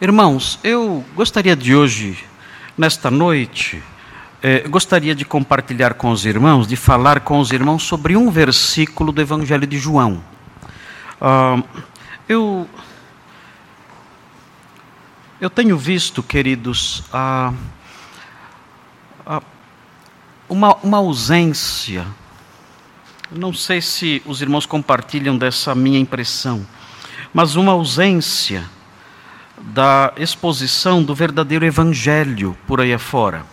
Irmãos, eu gostaria de hoje, nesta noite, eh, gostaria de compartilhar com os irmãos, de falar com os irmãos sobre um versículo do Evangelho de João. Ah, eu, eu tenho visto, queridos, ah, uma, uma ausência. Não sei se os irmãos compartilham dessa minha impressão, mas uma ausência da exposição do verdadeiro evangelho por aí afora.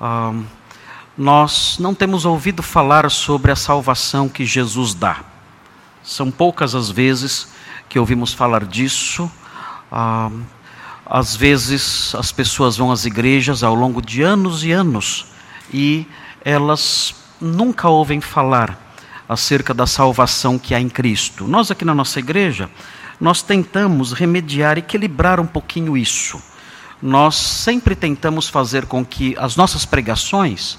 Ah, nós não temos ouvido falar sobre a salvação que Jesus dá. São poucas as vezes que ouvimos falar disso. Ah, às vezes as pessoas vão às igrejas ao longo de anos e anos e elas nunca ouvem falar acerca da salvação que há em Cristo. Nós aqui na nossa igreja, nós tentamos remediar, equilibrar um pouquinho isso. Nós sempre tentamos fazer com que as nossas pregações,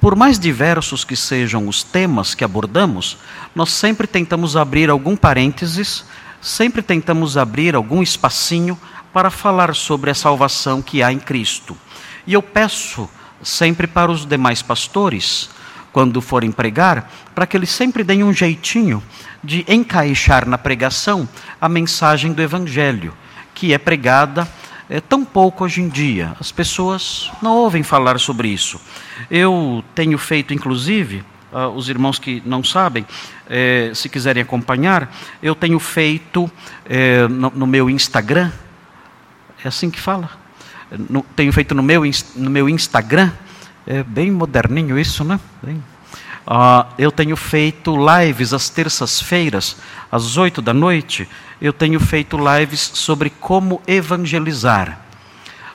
por mais diversos que sejam os temas que abordamos, nós sempre tentamos abrir algum parênteses, sempre tentamos abrir algum espacinho para falar sobre a salvação que há em Cristo. E eu peço sempre para os demais pastores, quando forem pregar, para que eles sempre deem um jeitinho de encaixar na pregação a mensagem do Evangelho, que é pregada é, tão pouco hoje em dia. As pessoas não ouvem falar sobre isso. Eu tenho feito, inclusive, uh, os irmãos que não sabem, eh, se quiserem acompanhar, eu tenho feito eh, no, no, meu Instagram, é assim que fala? No, tenho feito no meu, no meu Instagram, é bem moderninho isso, né? Bem, Uh, eu tenho feito lives às terças-feiras, às oito da noite. Eu tenho feito lives sobre como evangelizar.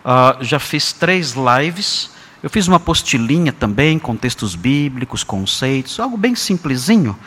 Uh, já fiz três lives. Eu fiz uma apostilinha também com textos bíblicos, conceitos, algo bem simplesinho.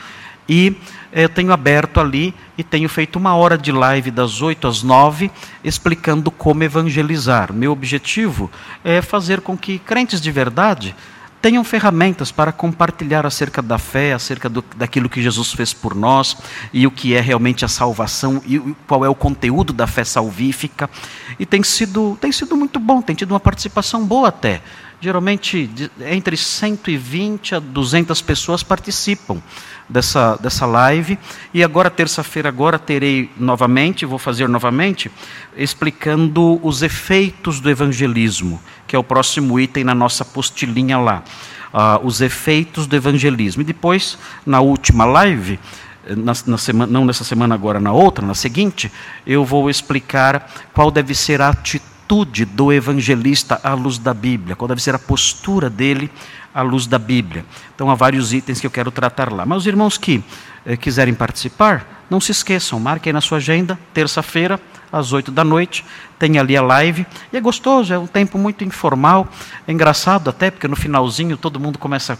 E eu tenho aberto ali e tenho feito uma hora de live das oito às nove, explicando como evangelizar. Meu objetivo é fazer com que crentes de verdade tenham ferramentas para compartilhar acerca da fé, acerca do, daquilo que Jesus fez por nós e o que é realmente a salvação e qual é o conteúdo da fé salvífica. E tem sido, tem sido muito bom, tem tido uma participação boa até. Geralmente, entre 120 a 200 pessoas participam dessa, dessa live. E agora, terça-feira, agora terei novamente, vou fazer novamente, explicando os efeitos do evangelismo, que é o próximo item na nossa postilinha lá. Uh, os efeitos do evangelismo. E depois, na última live, na, na semana, não nessa semana agora, na outra, na seguinte, eu vou explicar qual deve ser a atitude do evangelista à luz da Bíblia, qual deve ser a postura dele à luz da Bíblia. Então há vários itens que eu quero tratar lá. Mas os irmãos que eh, quiserem participar, não se esqueçam, marquem na sua agenda, terça-feira, às oito da noite, tem ali a live. E é gostoso, é um tempo muito informal, é engraçado até, porque no finalzinho todo mundo começa a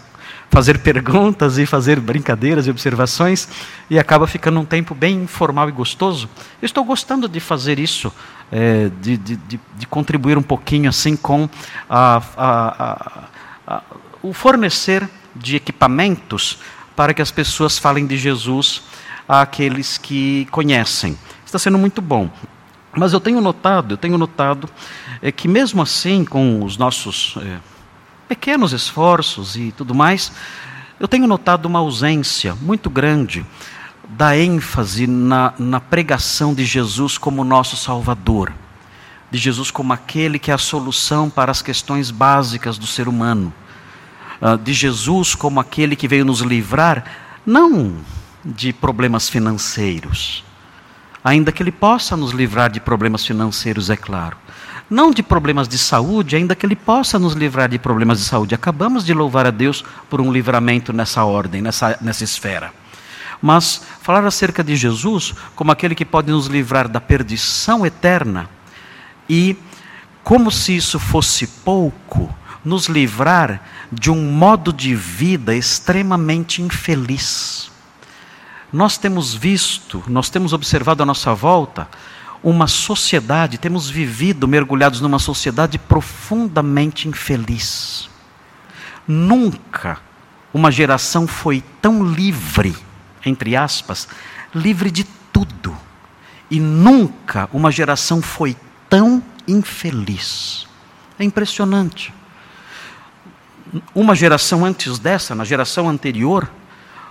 fazer perguntas e fazer brincadeiras e observações, e acaba ficando um tempo bem informal e gostoso. Eu estou gostando de fazer isso é, de, de, de, contribuir um pouquinho assim com a, a, a, o fornecer de equipamentos para que as pessoas falem de Jesus àqueles que conhecem. Está sendo muito bom. Mas eu tenho notado, eu tenho notado é, que mesmo assim, com os nossos é, pequenos esforços e tudo mais, eu tenho notado uma ausência muito grande dá ênfase na, na pregação de Jesus como nosso Salvador, de Jesus como aquele que é a solução para as questões básicas do ser humano, ah, de Jesus como aquele que veio nos livrar, não de problemas financeiros, ainda que Ele possa nos livrar de problemas financeiros, é claro. Não de problemas de saúde, ainda que Ele possa nos livrar de problemas de saúde. Acabamos de louvar a Deus por um livramento nessa ordem, nessa, nessa esfera mas falar acerca de Jesus como aquele que pode nos livrar da perdição eterna e, como se isso fosse pouco, nos livrar de um modo de vida extremamente infeliz. Nós temos visto, nós temos observado à nossa volta uma sociedade, temos vivido mergulhados numa sociedade profundamente infeliz. Nunca uma geração foi tão livre entre aspas, livre de tudo. E nunca uma geração foi tão infeliz. É impressionante. Uma geração antes dessa, na geração anterior,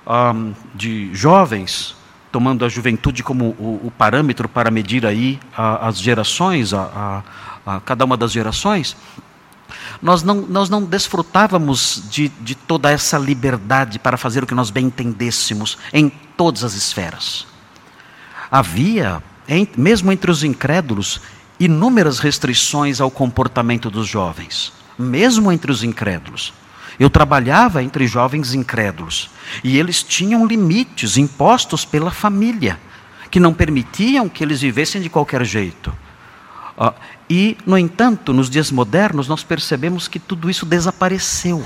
um, de jovens, tomando a juventude como o, o parâmetro para medir aí a, as gerações, a, a, cada uma das gerações, nós não, nós não desfrutávamos de, de toda essa liberdade para fazer o que nós bem entendêssemos em todas as esferas. Havia, mesmo entre os incrédulos, inúmeras restrições ao comportamento dos jovens, mesmo entre os incrédulos. Eu trabalhava entre jovens incrédulos e eles tinham limites impostos pela família, que não permitiam que eles vivessem de qualquer jeito. Uh, e, no entanto, nos dias modernos, nós percebemos que tudo isso desapareceu.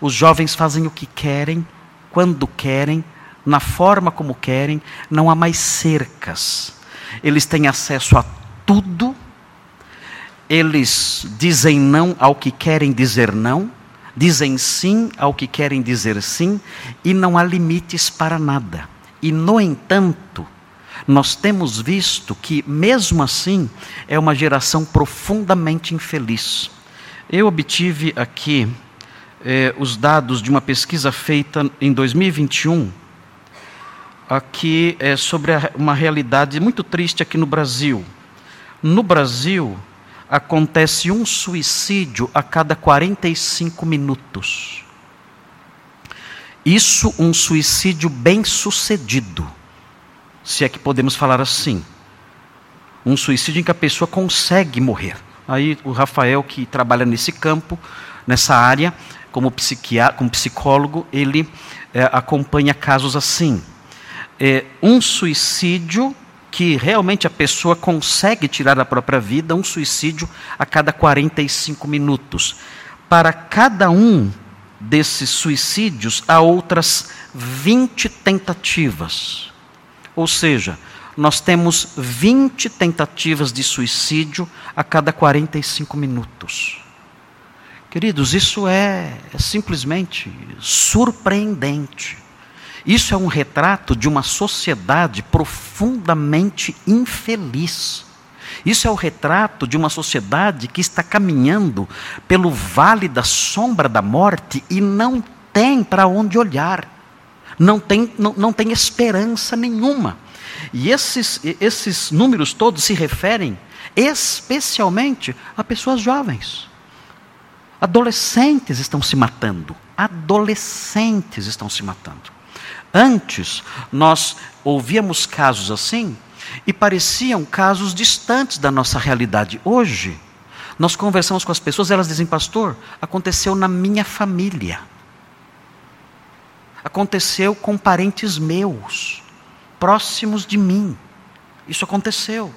Os jovens fazem o que querem, quando querem, na forma como querem, não há mais cercas. Eles têm acesso a tudo, eles dizem não ao que querem dizer não, dizem sim ao que querem dizer sim, e não há limites para nada. E, no entanto, nós temos visto que, mesmo assim, é uma geração profundamente infeliz. Eu obtive aqui eh, os dados de uma pesquisa feita em 2021 aqui é sobre uma realidade muito triste aqui no Brasil. No Brasil, acontece um suicídio a cada 45 minutos. Isso um suicídio bem sucedido, se é que podemos falar assim. Um suicídio em que a pessoa consegue morrer. Aí o Rafael, que trabalha nesse campo, nessa área, como, psiquiatra, como psicólogo, ele é, acompanha casos assim é, um suicídio que realmente a pessoa consegue tirar a própria vida, um suicídio a cada 45 minutos. Para cada um desses suicídios, há outras 20 tentativas. Ou seja, nós temos 20 tentativas de suicídio a cada 45 minutos. Queridos, isso é, é simplesmente surpreendente. Isso é um retrato de uma sociedade profundamente infeliz. Isso é o retrato de uma sociedade que está caminhando pelo vale da sombra da morte e não tem para onde olhar, não tem, não, não tem esperança nenhuma. E esses, esses números todos se referem especialmente a pessoas jovens. Adolescentes estão se matando. Adolescentes estão se matando. Antes, nós ouvíamos casos assim e pareciam casos distantes da nossa realidade. Hoje, nós conversamos com as pessoas, elas dizem, pastor, aconteceu na minha família. Aconteceu com parentes meus, próximos de mim. Isso aconteceu.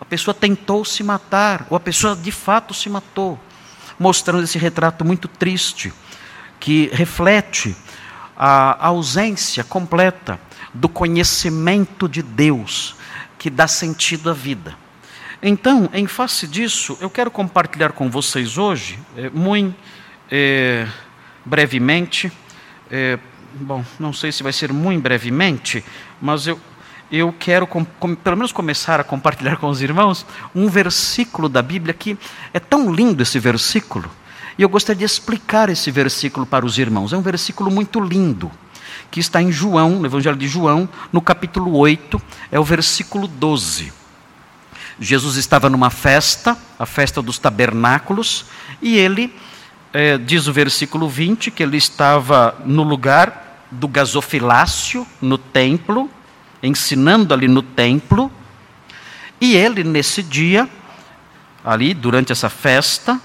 A pessoa tentou se matar, ou a pessoa de fato se matou, mostrando esse retrato muito triste, que reflete a ausência completa do conhecimento de Deus que dá sentido à vida. Então, em face disso, eu quero compartilhar com vocês hoje, é, muito é, brevemente, é, bom, não sei se vai ser muito brevemente, mas eu, eu quero, com, com, pelo menos, começar a compartilhar com os irmãos um versículo da Bíblia que é tão lindo esse versículo e eu gostaria de explicar esse versículo para os irmãos. É um versículo muito lindo, que está em João, no Evangelho de João, no capítulo 8, é o versículo 12. Jesus estava numa festa, a festa dos tabernáculos, e ele, é, diz o versículo 20, que ele estava no lugar do gasofilácio, no templo, ensinando ali no templo, e ele, nesse dia, ali, durante essa festa,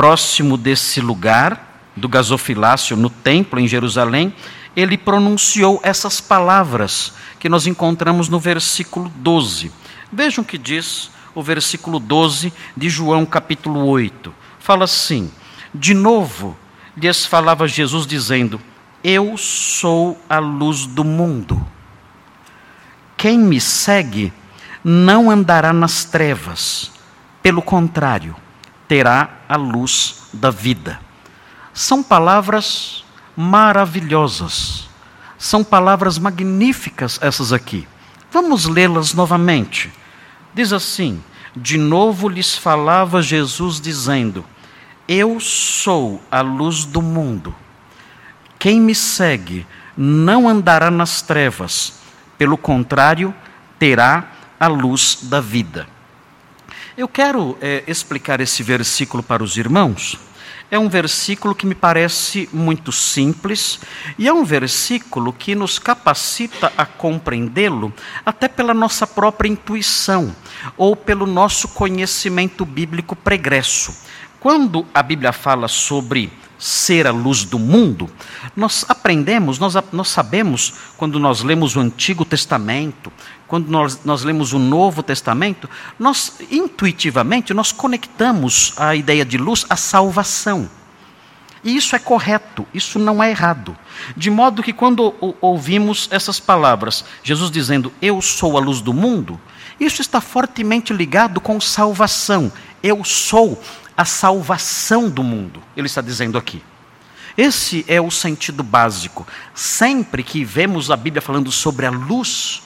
próximo desse lugar, do gasofilácio, no templo em Jerusalém, ele pronunciou essas palavras que nós encontramos no versículo 12. Vejam o que diz o versículo 12 de João capítulo 8. Fala assim: De novo lhes falava Jesus dizendo: Eu sou a luz do mundo. Quem me segue não andará nas trevas, pelo contrário, terá a luz da vida. São palavras maravilhosas, são palavras magníficas essas aqui. Vamos lê-las novamente. Diz assim: De novo lhes falava Jesus, dizendo: Eu sou a luz do mundo. Quem me segue não andará nas trevas, pelo contrário, terá a luz da vida. Eu quero é, explicar esse versículo para os irmãos. É um versículo que me parece muito simples e é um versículo que nos capacita a compreendê-lo até pela nossa própria intuição ou pelo nosso conhecimento bíblico pregresso. Quando a Bíblia fala sobre ser a luz do mundo, nós aprendemos, nós, nós sabemos, quando nós lemos o Antigo Testamento, quando nós, nós lemos o Novo Testamento, nós intuitivamente nós conectamos a ideia de luz à salvação. E isso é correto, isso não é errado. De modo que quando ouvimos essas palavras, Jesus dizendo, Eu sou a luz do mundo, isso está fortemente ligado com salvação. Eu sou a salvação do mundo, ele está dizendo aqui. Esse é o sentido básico. Sempre que vemos a Bíblia falando sobre a luz,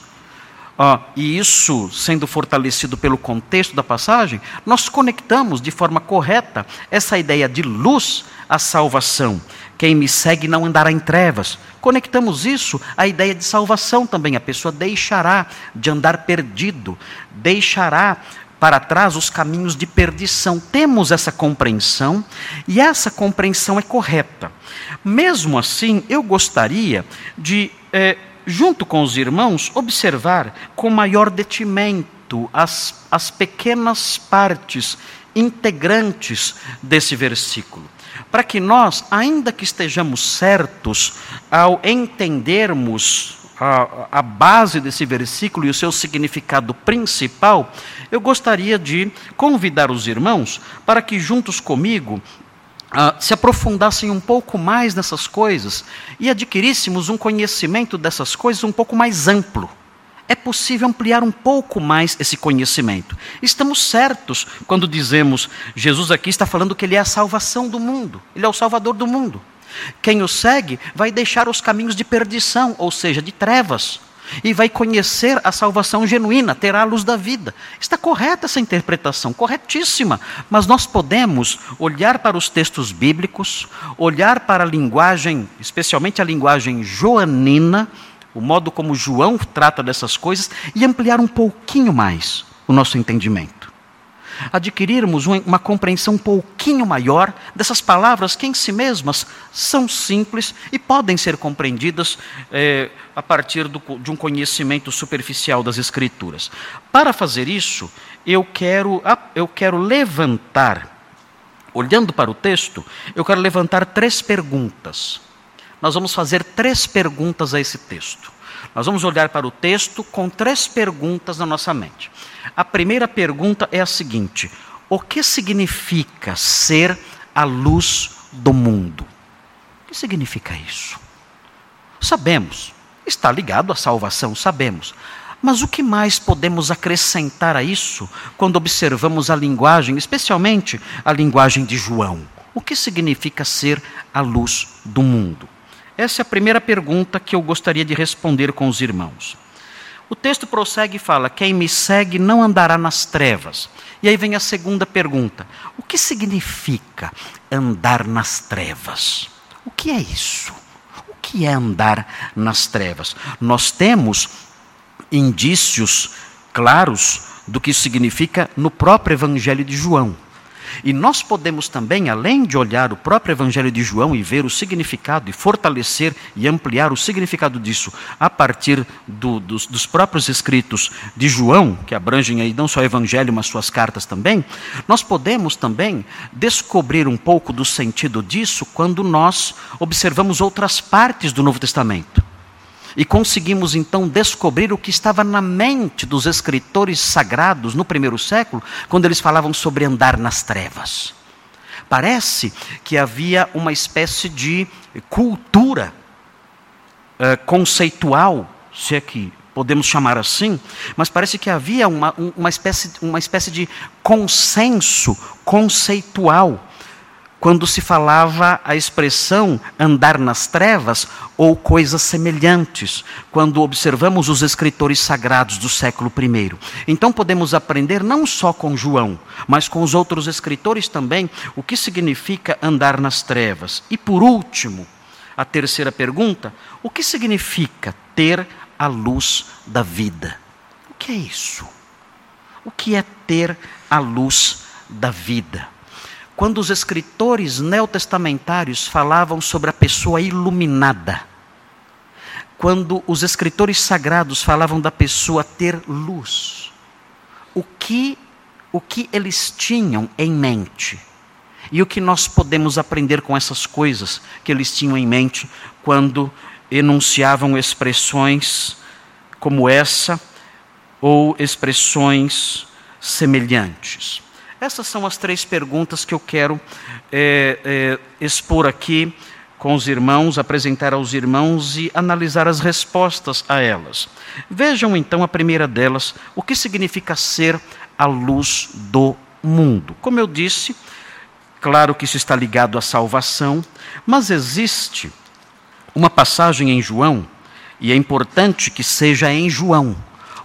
uh, e isso sendo fortalecido pelo contexto da passagem, nós conectamos de forma correta essa ideia de luz à salvação. Quem me segue não andará em trevas. Conectamos isso à ideia de salvação também. A pessoa deixará de andar perdido, deixará para trás os caminhos de perdição. Temos essa compreensão e essa compreensão é correta. Mesmo assim, eu gostaria de, é, junto com os irmãos, observar com maior detimento as, as pequenas partes integrantes desse versículo. Para que nós, ainda que estejamos certos ao entendermos a, a base desse versículo e o seu significado principal, eu gostaria de convidar os irmãos para que juntos comigo Uh, se aprofundassem um pouco mais nessas coisas e adquiríssemos um conhecimento dessas coisas um pouco mais amplo. É possível ampliar um pouco mais esse conhecimento. Estamos certos quando dizemos, Jesus aqui está falando que Ele é a salvação do mundo, Ele é o Salvador do mundo. Quem o segue vai deixar os caminhos de perdição, ou seja, de trevas, e vai conhecer a salvação genuína, terá a luz da vida. Está correta essa interpretação, corretíssima. Mas nós podemos olhar para os textos bíblicos, olhar para a linguagem, especialmente a linguagem joanina, o modo como João trata dessas coisas, e ampliar um pouquinho mais o nosso entendimento adquirirmos uma compreensão um pouquinho maior dessas palavras que em si mesmas são simples e podem ser compreendidas é, a partir do, de um conhecimento superficial das Escrituras. Para fazer isso, eu quero, eu quero levantar, olhando para o texto, eu quero levantar três perguntas. Nós vamos fazer três perguntas a esse texto. Nós vamos olhar para o texto com três perguntas na nossa mente. A primeira pergunta é a seguinte: o que significa ser a luz do mundo? O que significa isso? Sabemos, está ligado à salvação, sabemos. Mas o que mais podemos acrescentar a isso quando observamos a linguagem, especialmente a linguagem de João? O que significa ser a luz do mundo? Essa é a primeira pergunta que eu gostaria de responder com os irmãos. O texto prossegue e fala: Quem me segue não andará nas trevas. E aí vem a segunda pergunta: O que significa andar nas trevas? O que é isso? O que é andar nas trevas? Nós temos indícios claros do que isso significa no próprio Evangelho de João. E nós podemos também, além de olhar o próprio Evangelho de João e ver o significado, e fortalecer e ampliar o significado disso a partir do, dos, dos, próprios escritos de João, que abrangem aí não só o Evangelho, mas suas cartas também, nós podemos também descobrir um pouco do sentido disso quando nós observamos outras partes do Novo Testamento. E conseguimos então descobrir o que estava na mente dos escritores sagrados no primeiro século, quando eles falavam sobre andar nas trevas. Parece que havia uma espécie de cultura uh, conceitual, se é que podemos chamar assim, mas parece que havia uma, uma, espécie, uma espécie de consenso conceitual quando se falava a expressão andar nas trevas ou coisas semelhantes, quando observamos os escritores sagrados do século I. Então podemos aprender não só com João, mas com os outros escritores também, o que significa andar nas trevas. E por último, a terceira pergunta: o que significa ter a luz da vida? O que é isso? O que é ter a luz da vida? Quando os escritores neotestamentários falavam sobre a pessoa iluminada, quando os escritores sagrados falavam da pessoa ter luz, o que o que eles tinham em mente? E o que nós podemos aprender com essas coisas que eles tinham em mente quando enunciavam expressões como essa ou expressões semelhantes? Essas são as três perguntas que eu quero é, é, expor aqui com os irmãos, apresentar aos irmãos e analisar as respostas a elas. Vejam então a primeira delas: o que significa ser a luz do mundo? Como eu disse, Claro que isso está ligado à salvação, mas existe uma passagem em João, e é importante que seja em João,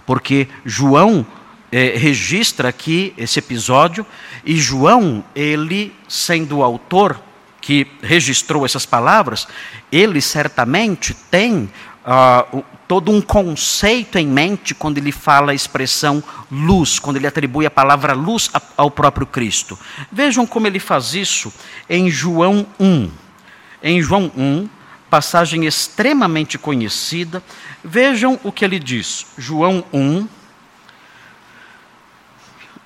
porque João é, registra aqui esse episódio, e João, ele sendo o autor que registrou essas palavras, ele certamente tem uh, todo um conceito em mente quando ele fala a expressão luz, quando ele atribui a palavra luz ao próprio Cristo. Vejam como ele faz isso em João 1. Em João 1, passagem extremamente conhecida, vejam o que ele diz. João 1,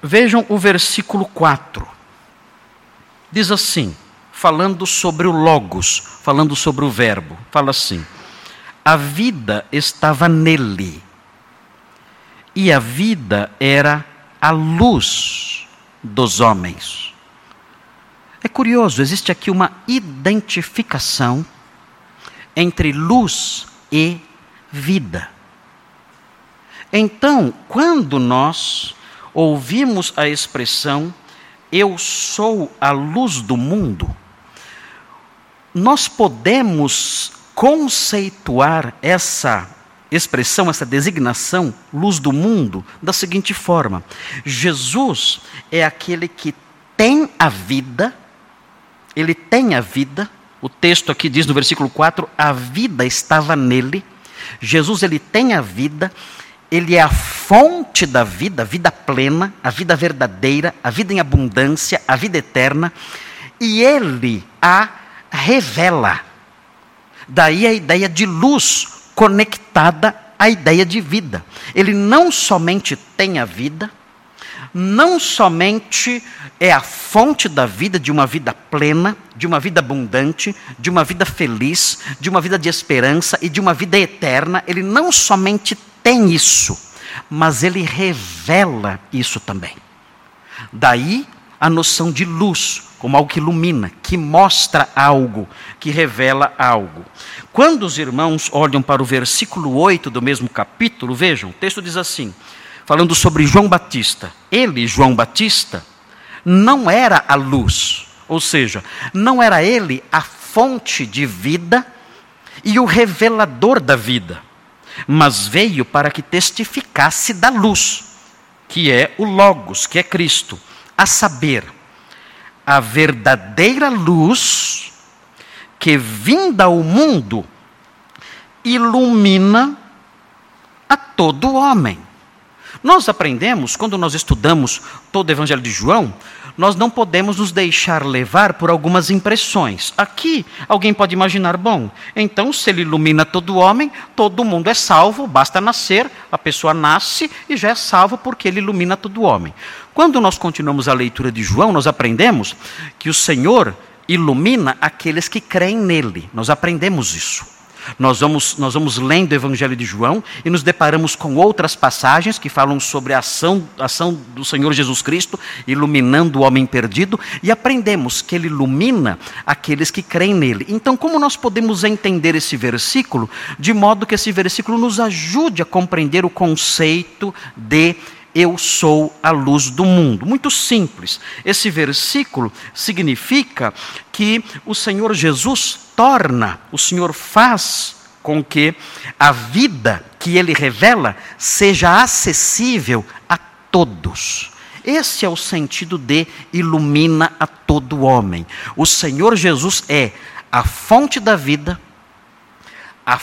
vejam o versículo 4. Diz assim, falando sobre o Logos, falando sobre o Verbo, fala assim a vida estava nele. E a vida era a luz dos homens. É curioso, existe aqui uma identificação entre luz e vida. Então, quando nós ouvimos a expressão eu sou a luz do mundo, nós podemos conceituar essa expressão, essa designação, luz do mundo, da seguinte forma: Jesus é aquele que tem a vida, ele tem a vida. O texto aqui diz no versículo 4: a vida estava nele. Jesus ele tem a vida, ele é a fonte da vida, a vida plena, a vida verdadeira, a vida em abundância, a vida eterna, e ele a revela. Daí a ideia de luz conectada à ideia de vida. Ele não somente tem a vida, não somente é a fonte da vida, de uma vida plena, de uma vida abundante, de uma vida feliz, de uma vida de esperança e de uma vida eterna, ele não somente tem isso, mas ele revela isso também. Daí a noção de luz, como algo que ilumina, que mostra algo, que revela algo. Quando os irmãos olham para o versículo 8 do mesmo capítulo, vejam, o texto diz assim, falando sobre João Batista. Ele, João Batista, não era a luz, ou seja, não era ele a fonte de vida e o revelador da vida, mas veio para que testificasse da luz, que é o Logos, que é Cristo, a saber, a verdadeira luz que, vinda ao mundo, ilumina a todo homem. Nós aprendemos, quando nós estudamos todo o Evangelho de João, nós não podemos nos deixar levar por algumas impressões. Aqui, alguém pode imaginar, bom, então se ele ilumina todo homem, todo mundo é salvo, basta nascer, a pessoa nasce e já é salvo porque ele ilumina todo homem. Quando nós continuamos a leitura de João, nós aprendemos que o Senhor ilumina aqueles que creem nele. Nós aprendemos isso. Nós vamos, nós vamos lendo o Evangelho de João e nos deparamos com outras passagens que falam sobre a ação, a ação do Senhor Jesus Cristo iluminando o homem perdido e aprendemos que ele ilumina aqueles que creem nele. Então, como nós podemos entender esse versículo de modo que esse versículo nos ajude a compreender o conceito de eu sou a luz do mundo. Muito simples. Esse versículo significa que o Senhor Jesus torna, o Senhor faz com que a vida que ele revela seja acessível a todos. Esse é o sentido de ilumina a todo homem. O Senhor Jesus é a fonte da vida, a,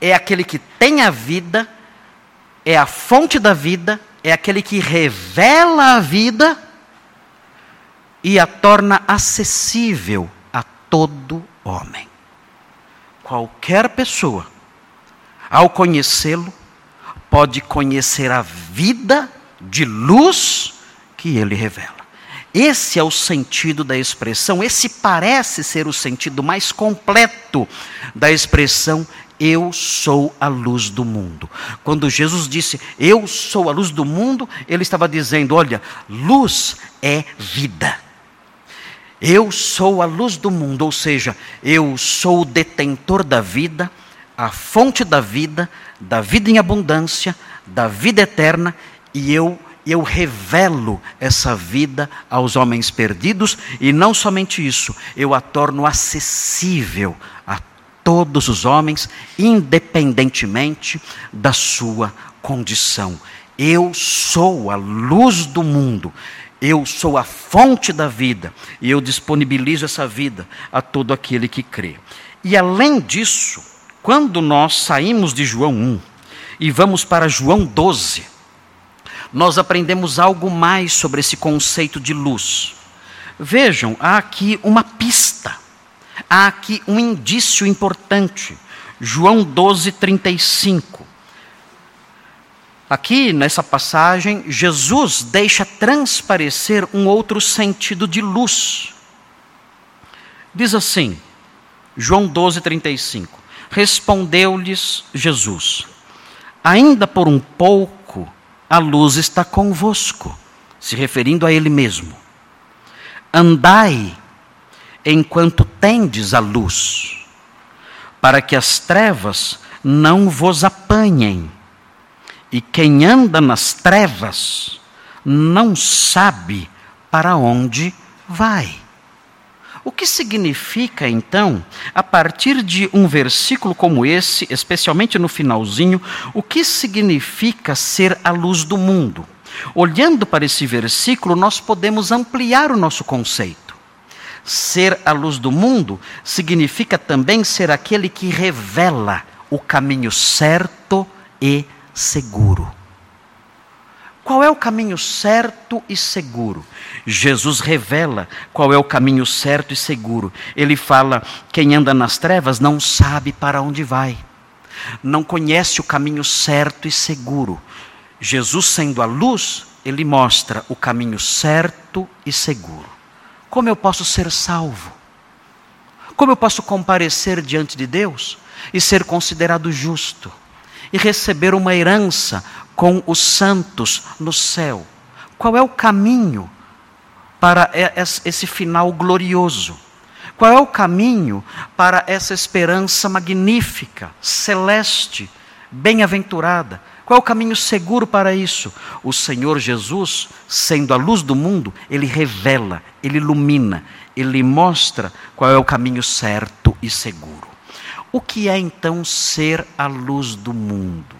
é aquele que tem a vida, é a fonte da vida, é aquele que revela a vida e a torna acessível todo homem. Qualquer pessoa, ao conhecê-lo, pode conhecer a vida de luz que ele revela. Esse é o sentido da expressão, esse parece ser o sentido mais completo da expressão eu sou a luz do mundo. Quando Jesus disse, Eu sou a luz do mundo, ele estava dizendo: Olha, luz é vida. Eu sou a luz do mundo, ou seja, eu sou o detentor da vida, a fonte da vida, da vida em abundância, da vida eterna, e eu eu revelo essa vida aos homens perdidos, e não somente isso, eu a torno acessível a todos os homens, independentemente da sua condição. Eu sou a luz do mundo, eu sou a fonte da vida, e eu disponibilizo essa vida a todo aquele que crê. E além disso, quando nós saímos de João 1 e vamos para João 12, nós aprendemos algo mais sobre esse conceito de luz. Vejam, há aqui uma pista, há aqui um indício importante. João 12, 35. Aqui nessa passagem, Jesus deixa transparecer um outro sentido de luz. Diz assim, João 12, 35. Respondeu-lhes Jesus: Ainda por um pouco a luz está convosco, se referindo a Ele mesmo. Andai enquanto tendes a luz, para que as trevas não vos apanhem. E quem anda nas trevas não sabe para onde vai. O que significa, então, a partir de um versículo como esse, especialmente no finalzinho, o que significa ser a luz do mundo? Olhando para esse versículo, nós podemos ampliar o nosso conceito. Ser a luz do mundo significa também ser aquele que revela o caminho certo e seguro. Qual é o caminho certo e seguro? Jesus revela qual é o caminho certo e seguro. Ele fala: quem anda nas trevas não sabe para onde vai, não conhece o caminho certo e seguro. Jesus, sendo a luz, ele mostra o caminho certo e seguro. Como eu posso ser salvo? Como eu posso comparecer diante de Deus e ser considerado justo? E receber uma herança com os santos no céu. Qual é o caminho para esse final glorioso? Qual é o caminho para essa esperança magnífica, celeste, bem-aventurada? Qual é o caminho seguro para isso? O Senhor Jesus, sendo a luz do mundo, ele revela, ele ilumina, ele mostra qual é o caminho certo e seguro. O que é então ser a luz do mundo?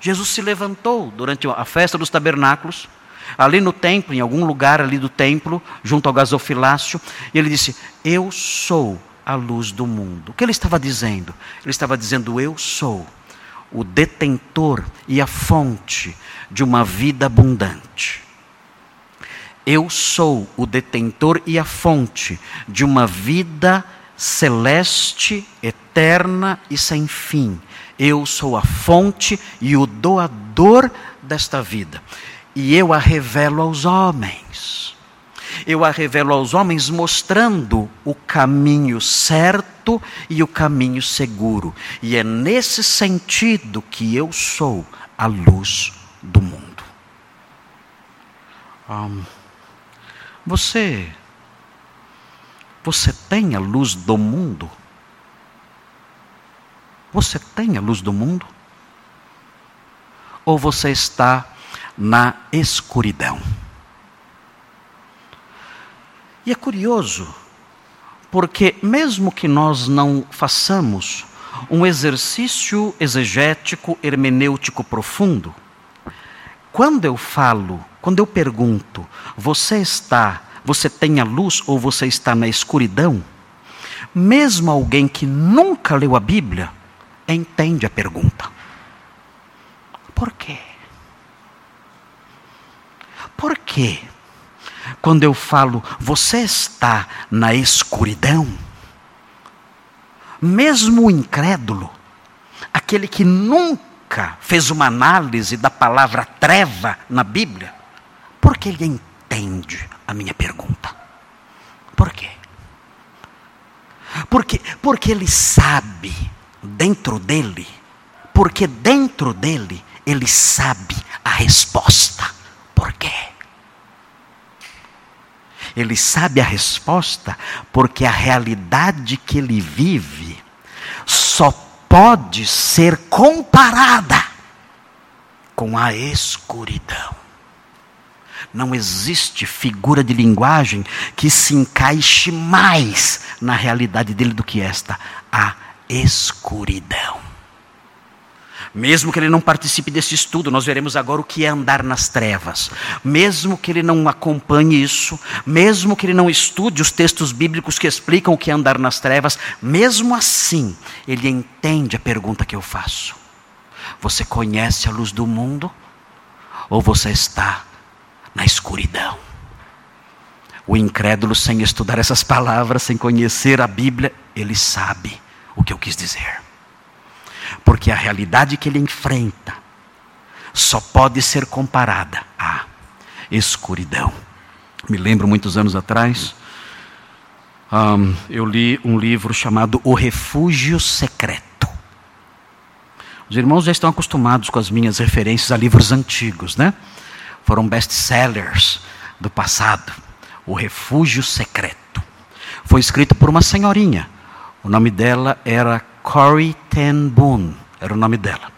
Jesus se levantou durante a festa dos tabernáculos, ali no templo, em algum lugar ali do templo, junto ao gasofilácio, e ele disse: Eu sou a luz do mundo. O que ele estava dizendo? Ele estava dizendo: Eu sou o detentor e a fonte de uma vida abundante. Eu sou o detentor e a fonte de uma vida celeste, eterna e sem fim. Eu sou a fonte e o doador desta vida. E eu a revelo aos homens. Eu a revelo aos homens mostrando o caminho certo e o caminho seguro. E é nesse sentido que eu sou a luz do mundo. Um, você, você tem a luz do mundo? Você tem a luz do mundo? Ou você está na escuridão. E é curioso, porque mesmo que nós não façamos um exercício exegético, hermenêutico profundo, quando eu falo, quando eu pergunto, você está, você tem a luz ou você está na escuridão? Mesmo alguém que nunca leu a Bíblia entende a pergunta. Por quê? Por quê? Quando eu falo, você está na escuridão, mesmo o incrédulo, aquele que nunca fez uma análise da palavra treva na Bíblia, porque ele entende a minha pergunta. Por quê? Porque, porque ele sabe dentro dele, porque dentro dele ele sabe a resposta. Por quê? Ele sabe a resposta porque a realidade que ele vive só pode ser comparada com a escuridão. Não existe figura de linguagem que se encaixe mais na realidade dele do que esta: a escuridão. Mesmo que ele não participe desse estudo, nós veremos agora o que é andar nas trevas. Mesmo que ele não acompanhe isso, mesmo que ele não estude os textos bíblicos que explicam o que é andar nas trevas, mesmo assim, ele entende a pergunta que eu faço: Você conhece a luz do mundo? Ou você está na escuridão? O incrédulo, sem estudar essas palavras, sem conhecer a Bíblia, ele sabe o que eu quis dizer. Porque a realidade que ele enfrenta só pode ser comparada à escuridão. Me lembro muitos anos atrás, um, eu li um livro chamado O Refúgio Secreto. Os irmãos já estão acostumados com as minhas referências a livros antigos, né? Foram best-sellers do passado. O Refúgio Secreto. Foi escrito por uma senhorinha. O nome dela era Corrie ten Boom, era o nome dela.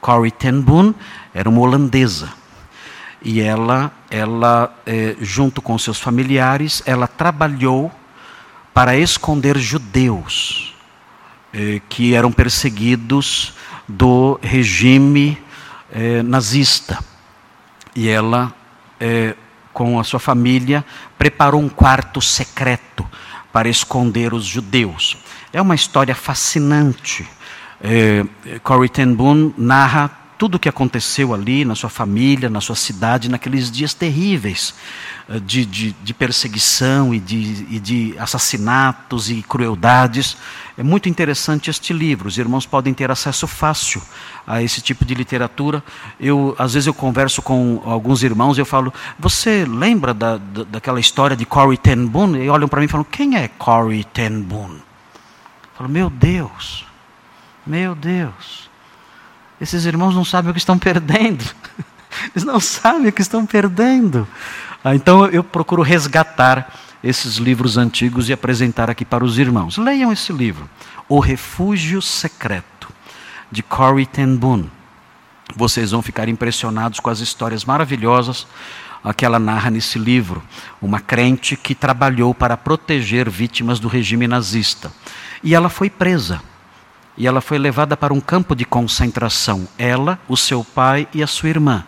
Corrie ten Boom era uma holandesa. E ela, ela eh, junto com seus familiares, ela trabalhou para esconder judeus eh, que eram perseguidos do regime eh, nazista. E ela, com a sua família, preparou um quarto secreto para esconder os judeus. É uma história fascinante. É, Corrie ten Boom narra tudo o que aconteceu ali na sua família, na sua cidade, naqueles dias terríveis de, de, de perseguição e de, e de, assassinatos e crueldades. É muito interessante este livro. Os irmãos podem ter acesso fácil a esse tipo de literatura. Eu, às vezes eu converso com alguns irmãos e eu falo: você lembra da, da, daquela história de Corrie ten Boom? E olham para mim e falam: quem é Corrie ten Boom? Eu falo: meu Deus, meu Deus. Esses irmãos não sabem o que estão perdendo. Eles não sabem o que estão perdendo. Ah, então eu procuro resgatar esses livros antigos e apresentar aqui para os irmãos. Leiam esse livro, O Refúgio Secreto, de Corrie ten Boom. Vocês vão ficar impressionados com as histórias maravilhosas que ela narra nesse livro. Uma crente que trabalhou para proteger vítimas do regime nazista. E ela foi presa e ela foi levada para um campo de concentração. Ela, o seu pai e a sua irmã.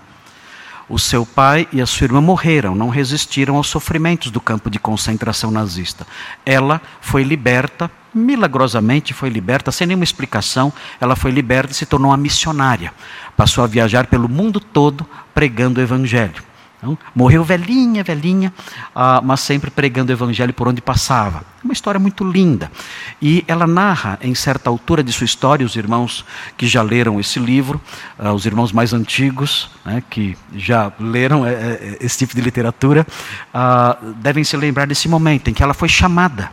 O seu pai e a sua irmã morreram, não resistiram aos sofrimentos do campo de concentração nazista. Ela foi liberta, milagrosamente foi liberta, sem nenhuma explicação. Ela foi liberta e se tornou uma missionária. Passou a viajar pelo mundo todo pregando o evangelho. Então, morreu velhinha, velhinha, uh, mas sempre pregando o evangelho por onde passava. Uma história muito linda. E ela narra, em certa altura de sua história, os irmãos que já leram esse livro, uh, os irmãos mais antigos, né, que já leram é, é, esse tipo de literatura, uh, devem se lembrar desse momento em que ela foi chamada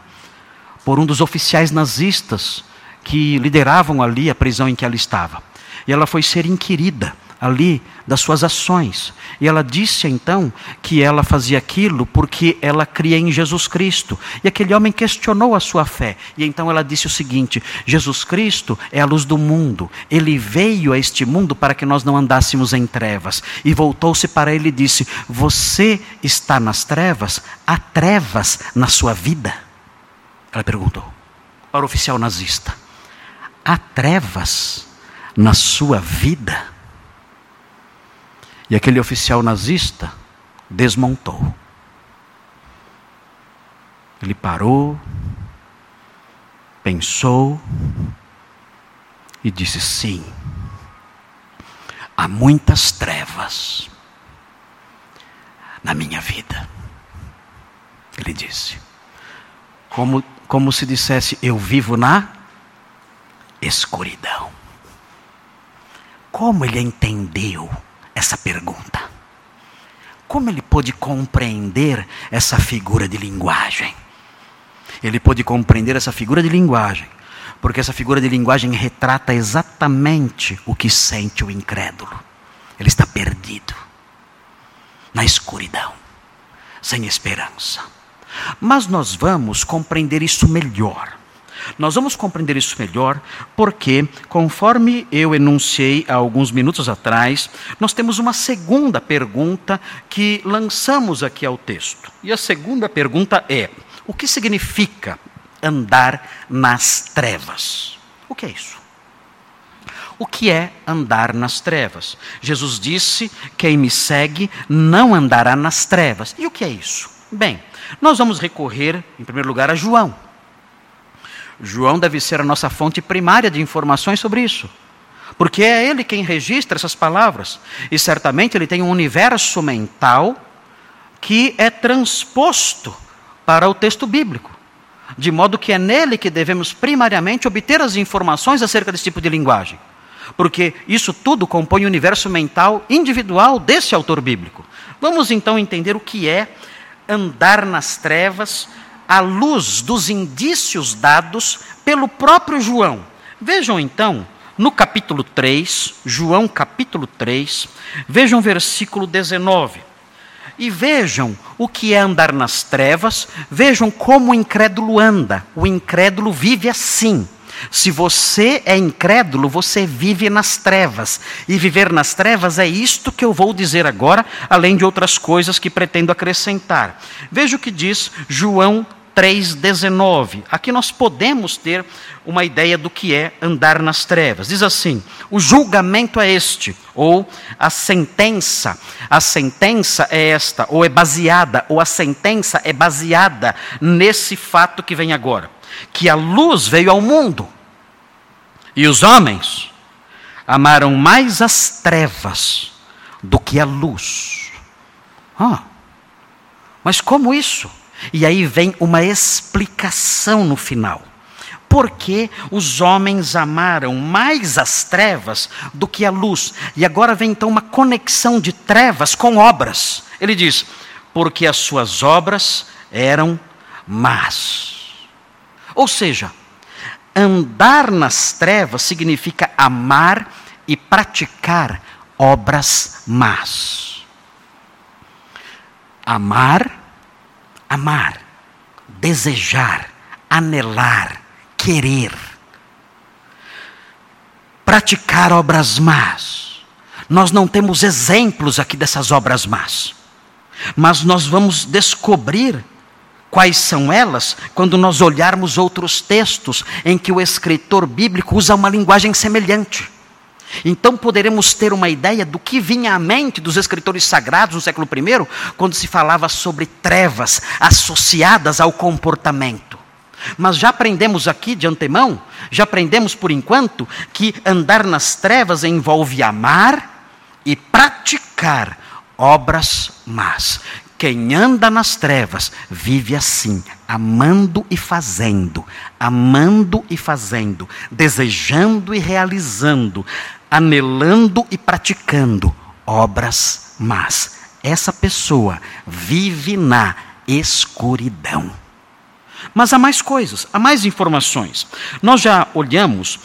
por um dos oficiais nazistas que lideravam ali a prisão em que ela estava. E ela foi ser inquirida ali das suas ações. E ela disse então que ela fazia aquilo porque ela cria em Jesus Cristo. E aquele homem questionou a sua fé. E então ela disse o seguinte: Jesus Cristo é a luz do mundo. Ele veio a este mundo para que nós não andássemos em trevas. E voltou-se para ele e disse: Você está nas trevas? Há trevas na sua vida? Ela perguntou para o oficial nazista: Há trevas na sua vida? E aquele oficial nazista desmontou. Ele parou, pensou e disse: sim, há muitas trevas na minha vida. Ele disse, como, como se dissesse: eu vivo na escuridão. Como ele entendeu? Essa pergunta? Como ele pôde compreender essa figura de linguagem? Ele pôde compreender essa figura de linguagem, porque essa figura de linguagem retrata exatamente o que sente o incrédulo. Ele está perdido, na escuridão, sem esperança. Mas nós vamos compreender isso melhor nós vamos compreender isso melhor porque, conforme eu enunciei há alguns minutos atrás, nós temos uma segunda pergunta que lançamos aqui ao texto. E a segunda pergunta é: o que significa andar nas trevas? O que é isso? O que é andar nas trevas? Jesus disse: quem me segue não andará nas trevas. E o que é isso? Bem, nós vamos recorrer, em primeiro lugar, a João. João deve ser a nossa fonte primária de informações sobre isso. Porque é ele quem registra essas palavras. E certamente ele tem um universo mental que é transposto para o texto bíblico. De modo que é nele que devemos primariamente obter as informações acerca desse tipo de linguagem. Porque isso tudo compõe o universo mental individual desse autor bíblico. Vamos então entender o que é andar nas trevas à luz dos indícios dados pelo próprio João. Vejam então, no capítulo 3, João capítulo 3, vejam versículo 19. E vejam o que é andar nas trevas, vejam como o incrédulo anda. O incrédulo vive assim. Se você é incrédulo, você vive nas trevas. E viver nas trevas é isto que eu vou dizer agora, além de outras coisas que pretendo acrescentar. Veja o que diz João 3,19. Aqui nós podemos ter uma ideia do que é andar nas trevas. Diz assim: o julgamento é este, ou a sentença. A sentença é esta, ou é baseada, ou a sentença é baseada nesse fato que vem agora: que a luz veio ao mundo, e os homens amaram mais as trevas do que a luz. Ah, mas como isso? E aí vem uma explicação no final. Porque os homens amaram mais as trevas do que a luz. E agora vem então uma conexão de trevas com obras. Ele diz: porque as suas obras eram más. Ou seja, andar nas trevas significa amar e praticar obras más. Amar amar, desejar, anelar, querer, praticar obras más. Nós não temos exemplos aqui dessas obras más, mas nós vamos descobrir quais são elas quando nós olharmos outros textos em que o escritor bíblico usa uma linguagem semelhante. Então poderemos ter uma ideia do que vinha à mente dos escritores sagrados no século I, quando se falava sobre trevas associadas ao comportamento. Mas já aprendemos aqui de antemão, já aprendemos por enquanto, que andar nas trevas envolve amar e praticar obras más. Quem anda nas trevas vive assim, amando e fazendo, amando e fazendo, desejando e realizando, anelando e praticando obras más. Essa pessoa vive na escuridão. Mas há mais coisas, há mais informações. Nós já olhamos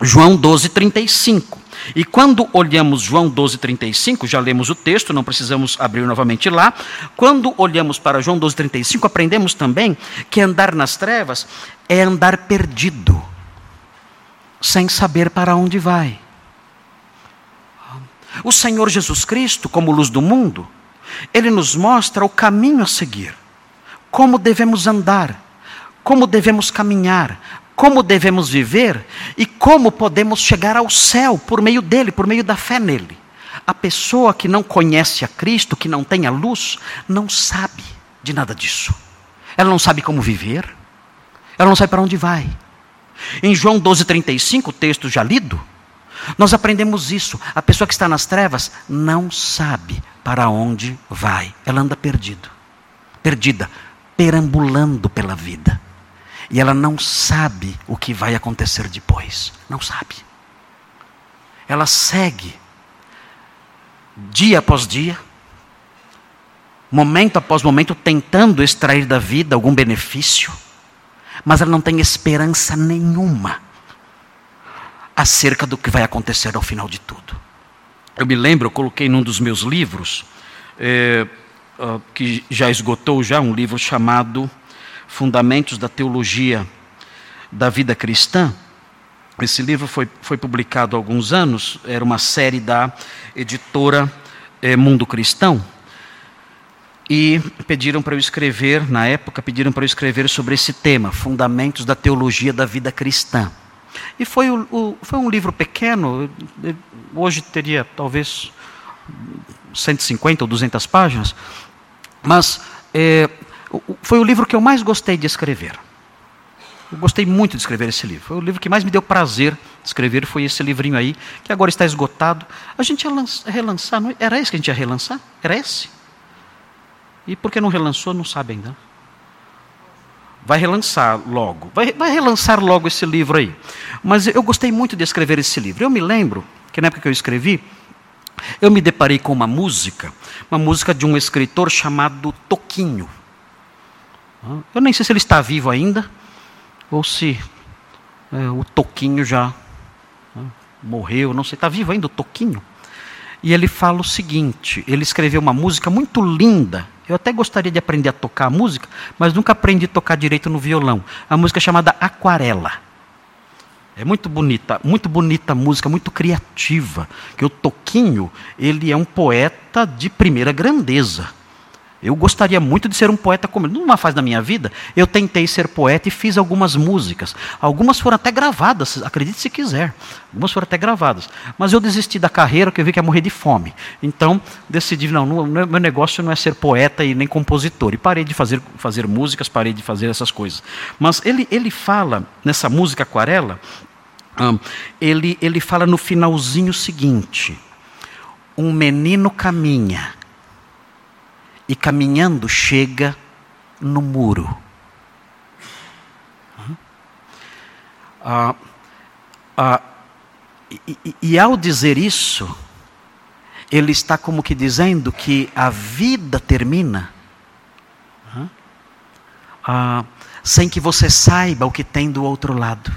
João 12, 35. E quando olhamos João 12:35, já lemos o texto, não precisamos abrir novamente lá. Quando olhamos para João 12:35, aprendemos também que andar nas trevas é andar perdido, sem saber para onde vai. O Senhor Jesus Cristo, como luz do mundo, ele nos mostra o caminho a seguir, como devemos andar, como devemos caminhar, como devemos viver e como podemos chegar ao céu por meio dele, por meio da fé nele. A pessoa que não conhece a Cristo, que não tem a luz, não sabe de nada disso. Ela não sabe como viver, ela não sabe para onde vai. Em João 12,35, o texto já lido, nós aprendemos isso. A pessoa que está nas trevas não sabe para onde vai. Ela anda perdido, perdida, perambulando pela vida. E ela não sabe o que vai acontecer depois. Não sabe. Ela segue, dia após dia, momento após momento, tentando extrair da vida algum benefício, mas ela não tem esperança nenhuma acerca do que vai acontecer ao final de tudo. Eu me lembro, eu coloquei num dos meus livros, é, que já esgotou já, um livro chamado Fundamentos da Teologia da Vida Cristã. Esse livro foi, foi publicado há alguns anos, era uma série da editora é, Mundo Cristão. E pediram para eu escrever, na época, pediram para eu escrever sobre esse tema, Fundamentos da Teologia da Vida Cristã. E foi, o, o, foi um livro pequeno, hoje teria talvez 150 ou 200 páginas, mas é, foi o livro que eu mais gostei de escrever. Eu gostei muito de escrever esse livro. Foi o livro que mais me deu prazer de escrever, foi esse livrinho aí, que agora está esgotado. A gente ia relançar, não, é? era esse que a gente ia relançar? Era esse? E por que não relançou, não sabe ainda vai relançar logo. Vai, vai relançar logo esse livro aí. Mas eu gostei muito de escrever esse livro. Eu me lembro que na época que eu escrevi, eu me deparei com uma música, uma música de um escritor chamado Toquinho. Eu nem sei se ele está vivo ainda, ou se é, o Toquinho já morreu, não sei, está vivo ainda o Toquinho. E ele fala o seguinte: ele escreveu uma música muito linda eu até gostaria de aprender a tocar a música, mas nunca aprendi a tocar direito no violão. A música é chamada Aquarela. É muito bonita, muito bonita música, muito criativa. Que o Toquinho, ele é um poeta de primeira grandeza. Eu gostaria muito de ser um poeta como ele. Numa fase da minha vida, eu tentei ser poeta e fiz algumas músicas. Algumas foram até gravadas, acredite se quiser. Algumas foram até gravadas. Mas eu desisti da carreira porque eu vi que ia morrer de fome. Então, decidi, não, meu negócio não é ser poeta e nem compositor. E parei de fazer, fazer músicas, parei de fazer essas coisas. Mas ele, ele fala, nessa música Aquarela, ele, ele fala no finalzinho seguinte: Um menino caminha e caminhando chega no muro. Ah, ah, e, e, ao dizer isso, ele está como que dizendo que a vida termina ah, sem que você saiba o que tem do outro lado.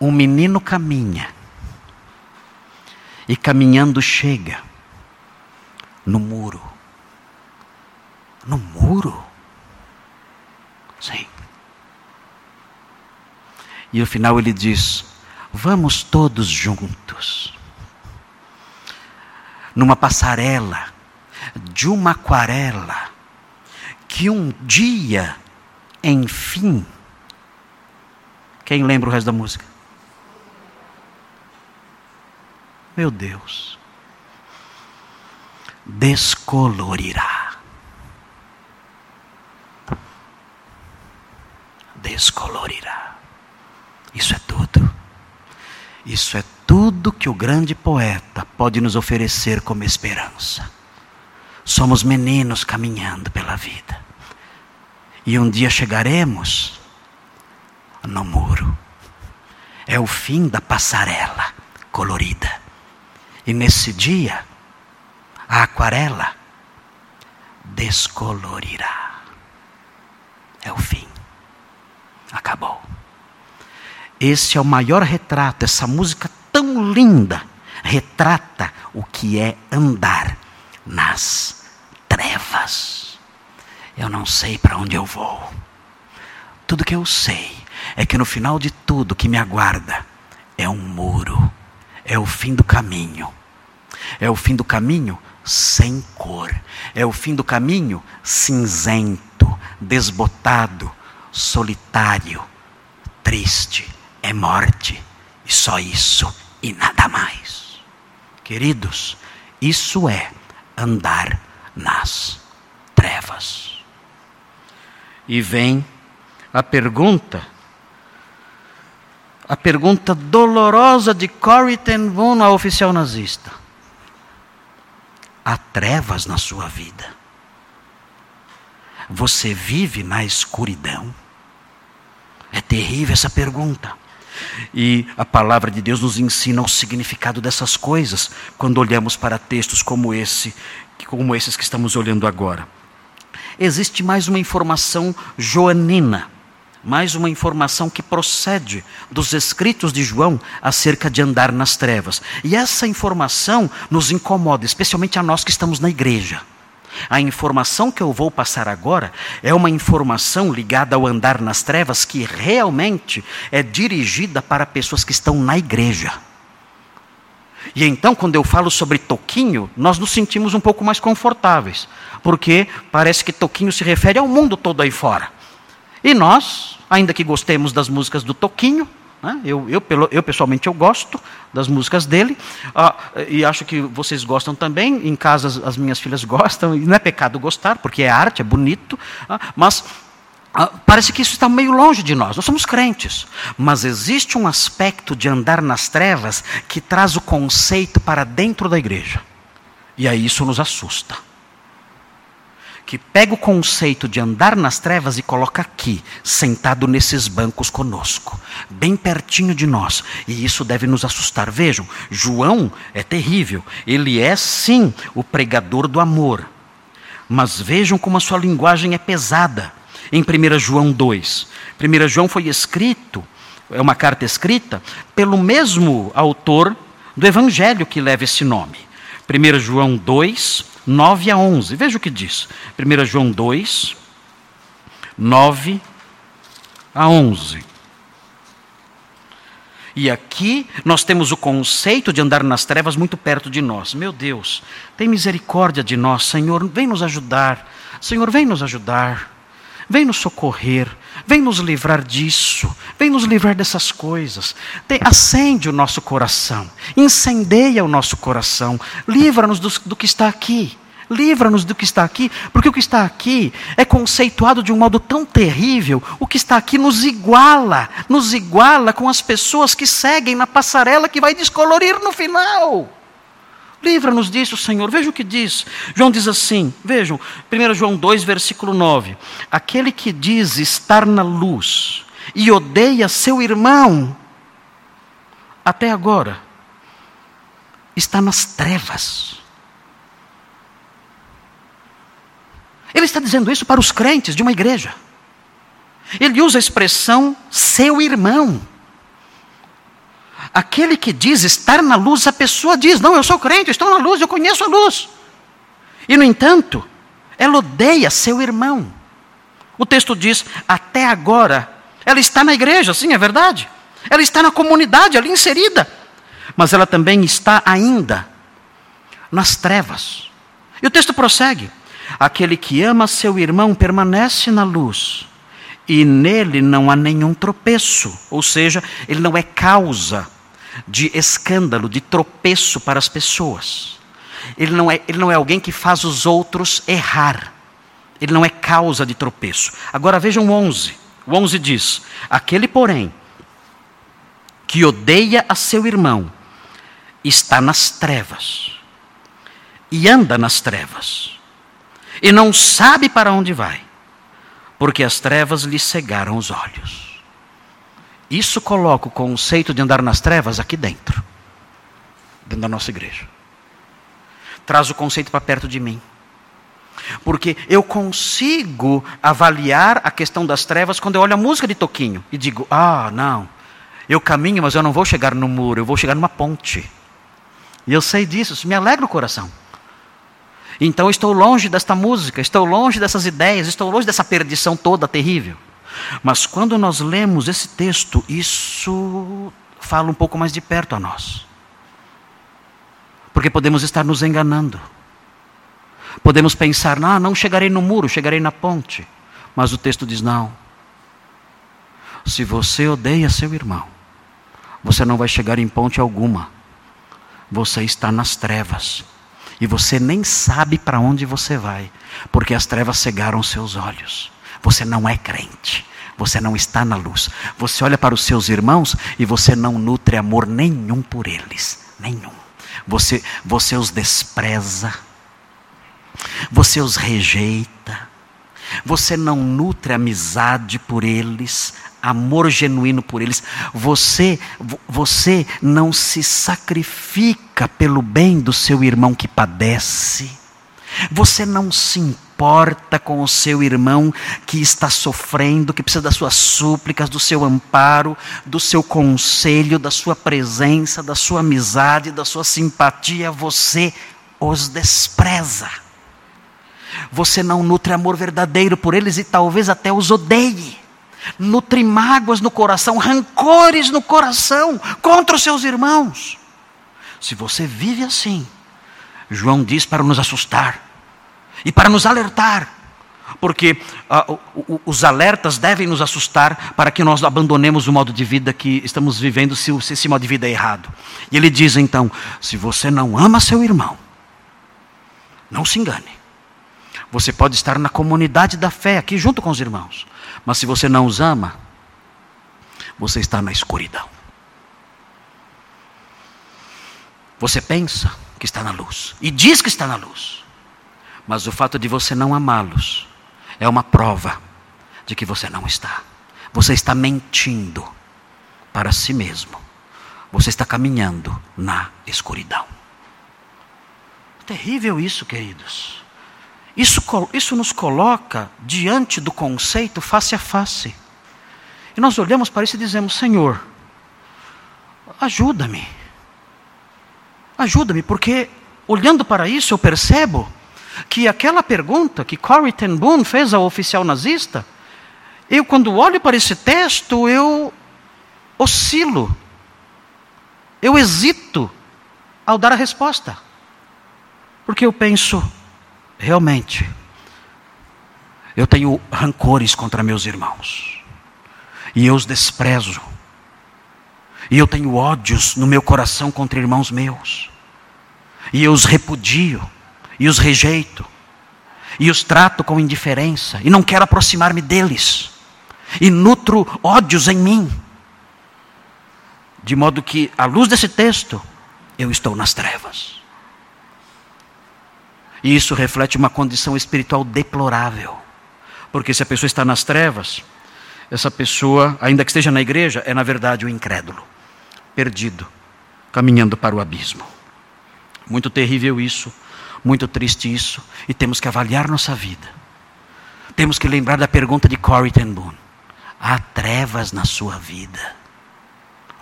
Um menino caminha e caminhando chega no muro. No muro? Sim. E no final ele diz: Vamos todos juntos, numa passarela de uma aquarela, que um dia, enfim. Quem lembra o resto da música? Meu Deus descolorirá. Descolorirá. Isso é tudo. Isso é tudo que o grande poeta pode nos oferecer como esperança. Somos meninos caminhando pela vida. E um dia chegaremos no muro. É o fim da passarela colorida. E nesse dia, a aquarela descolorirá. É o fim. Acabou. esse é o maior retrato, essa música tão linda, retrata o que é andar nas trevas. Eu não sei para onde eu vou. Tudo que eu sei é que no final de tudo que me aguarda é um muro, é o fim do caminho. É o fim do caminho sem cor, é o fim do caminho cinzento, desbotado, solitário, triste, é morte, e só isso e nada mais. Queridos, isso é andar nas trevas. E vem a pergunta, a pergunta dolorosa de Corrie ten Boom, oficial nazista. Há trevas na sua vida. Você vive na escuridão? É terrível essa pergunta. E a palavra de Deus nos ensina o significado dessas coisas quando olhamos para textos como esse, como esses que estamos olhando agora. Existe mais uma informação joanina, mais uma informação que procede dos escritos de João acerca de andar nas trevas. E essa informação nos incomoda, especialmente a nós que estamos na igreja. A informação que eu vou passar agora é uma informação ligada ao andar nas trevas que realmente é dirigida para pessoas que estão na igreja. E então, quando eu falo sobre Toquinho, nós nos sentimos um pouco mais confortáveis, porque parece que Toquinho se refere ao mundo todo aí fora. E nós, ainda que gostemos das músicas do Toquinho, né? Eu, eu, eu, pessoalmente eu gosto das músicas dele ah, e acho que vocês gostam também. Em casa as, as, minhas filhas gostam e não é pecado gostar porque é arte, é bonito. Ah, mas ah, parece que isso está meio longe de nós. Nós somos crentes, mas existe um aspecto de andar nas trevas que traz o conceito para dentro da igreja e aí isso nos assusta que pega o conceito de andar nas trevas e coloca aqui, sentado nesses bancos conosco, bem pertinho de nós. E isso deve nos assustar. Vejam, João é terrível. Ele é sim o pregador do amor. Mas vejam como a sua linguagem é pesada. Em 1 João 2. 1 João foi escrito, é uma carta escrita, pelo mesmo autor do evangelho que leva esse nome. 1 João 2, 9 a 11. Veja o que diz. 1 João 2, 9 a 11. E aqui nós temos o conceito de andar nas trevas muito perto de nós. Meu Deus, tem misericórdia de nós, Senhor, vem nos ajudar. Senhor, vem nos ajudar. Vem nos socorrer, vem nos livrar disso, vem nos livrar dessas coisas. acende o nosso coração, incendeia o nosso coração, livra-nos do, do que está aqui. Livra-nos do que está aqui, porque o que está aqui é conceituado de um modo tão terrível. O que está aqui nos iguala, nos iguala com as pessoas que seguem na passarela que vai descolorir no final. Livra-nos disso, Senhor. Veja o que diz. João diz assim: vejam, 1 João 2, versículo 9: Aquele que diz estar na luz e odeia seu irmão, até agora, está nas trevas. Ele está dizendo isso para os crentes de uma igreja. Ele usa a expressão seu irmão. Aquele que diz estar na luz, a pessoa diz: Não, eu sou crente, estou na luz, eu conheço a luz. E, no entanto, ela odeia seu irmão. O texto diz: Até agora, ela está na igreja, sim, é verdade. Ela está na comunidade ali inserida. Mas ela também está ainda nas trevas. E o texto prossegue: Aquele que ama seu irmão permanece na luz, e nele não há nenhum tropeço, ou seja, ele não é causa de escândalo, de tropeço para as pessoas. Ele não é, ele não é alguém que faz os outros errar. Ele não é causa de tropeço. Agora vejam o 11. O 11 diz: Aquele, porém, que odeia a seu irmão, está nas trevas e anda nas trevas, e não sabe para onde vai, porque as trevas lhe cegaram os olhos. Isso coloca o conceito de andar nas trevas aqui dentro, dentro da nossa igreja. Traz o conceito para perto de mim. Porque eu consigo avaliar a questão das trevas quando eu olho a música de Toquinho e digo: ah, não, Eu caminho, mas eu não vou chegar no muro, eu vou chegar numa ponte. E eu sei disso, isso me alegra o coração. Então estou longe desta música, estou longe dessas ideias, estou longe dessa perdição toda terrível. Mas quando nós lemos esse texto, isso fala um pouco mais de perto a nós. Porque podemos estar nos enganando. Podemos pensar, ah, não chegarei no muro, chegarei na ponte. Mas o texto diz: não. Se você odeia seu irmão, você não vai chegar em ponte alguma. Você está nas trevas. E você nem sabe para onde você vai, porque as trevas cegaram seus olhos. Você não é crente. Você não está na luz. Você olha para os seus irmãos e você não nutre amor nenhum por eles. Nenhum. Você, você os despreza. Você os rejeita. Você não nutre amizade por eles, amor genuíno por eles. Você, você não se sacrifica pelo bem do seu irmão que padece. Você não se importa com o seu irmão que está sofrendo, que precisa das suas súplicas, do seu amparo, do seu conselho, da sua presença, da sua amizade, da sua simpatia. Você os despreza. Você não nutre amor verdadeiro por eles e talvez até os odeie. Nutre mágoas no coração, rancores no coração contra os seus irmãos. Se você vive assim, João diz para nos assustar e para nos alertar, porque uh, os alertas devem nos assustar para que nós abandonemos o modo de vida que estamos vivendo se, se esse modo de vida é errado. E ele diz então: se você não ama seu irmão, não se engane. Você pode estar na comunidade da fé aqui junto com os irmãos, mas se você não os ama, você está na escuridão. Você pensa que está na luz e diz que está na luz, mas o fato de você não amá-los é uma prova de que você não está. Você está mentindo para si mesmo. Você está caminhando na escuridão. Terrível isso, queridos. Isso, isso nos coloca diante do conceito face a face. E nós olhamos para isso e dizemos: Senhor, ajuda-me. Ajuda-me, porque olhando para isso eu percebo que aquela pergunta que Corrie ten Boom fez ao oficial nazista, eu quando olho para esse texto, eu oscilo, eu hesito ao dar a resposta. Porque eu penso, realmente, eu tenho rancores contra meus irmãos, e eu os desprezo, e eu tenho ódios no meu coração contra irmãos meus, e eu os repudio, e os rejeito, e os trato com indiferença, e não quero aproximar-me deles, e nutro ódios em mim, de modo que, à luz desse texto, eu estou nas trevas. E isso reflete uma condição espiritual deplorável. Porque se a pessoa está nas trevas, essa pessoa, ainda que esteja na igreja, é na verdade o incrédulo, perdido, caminhando para o abismo. Muito terrível isso, muito triste isso, e temos que avaliar nossa vida. Temos que lembrar da pergunta de Corrie ten Boom: há trevas na sua vida?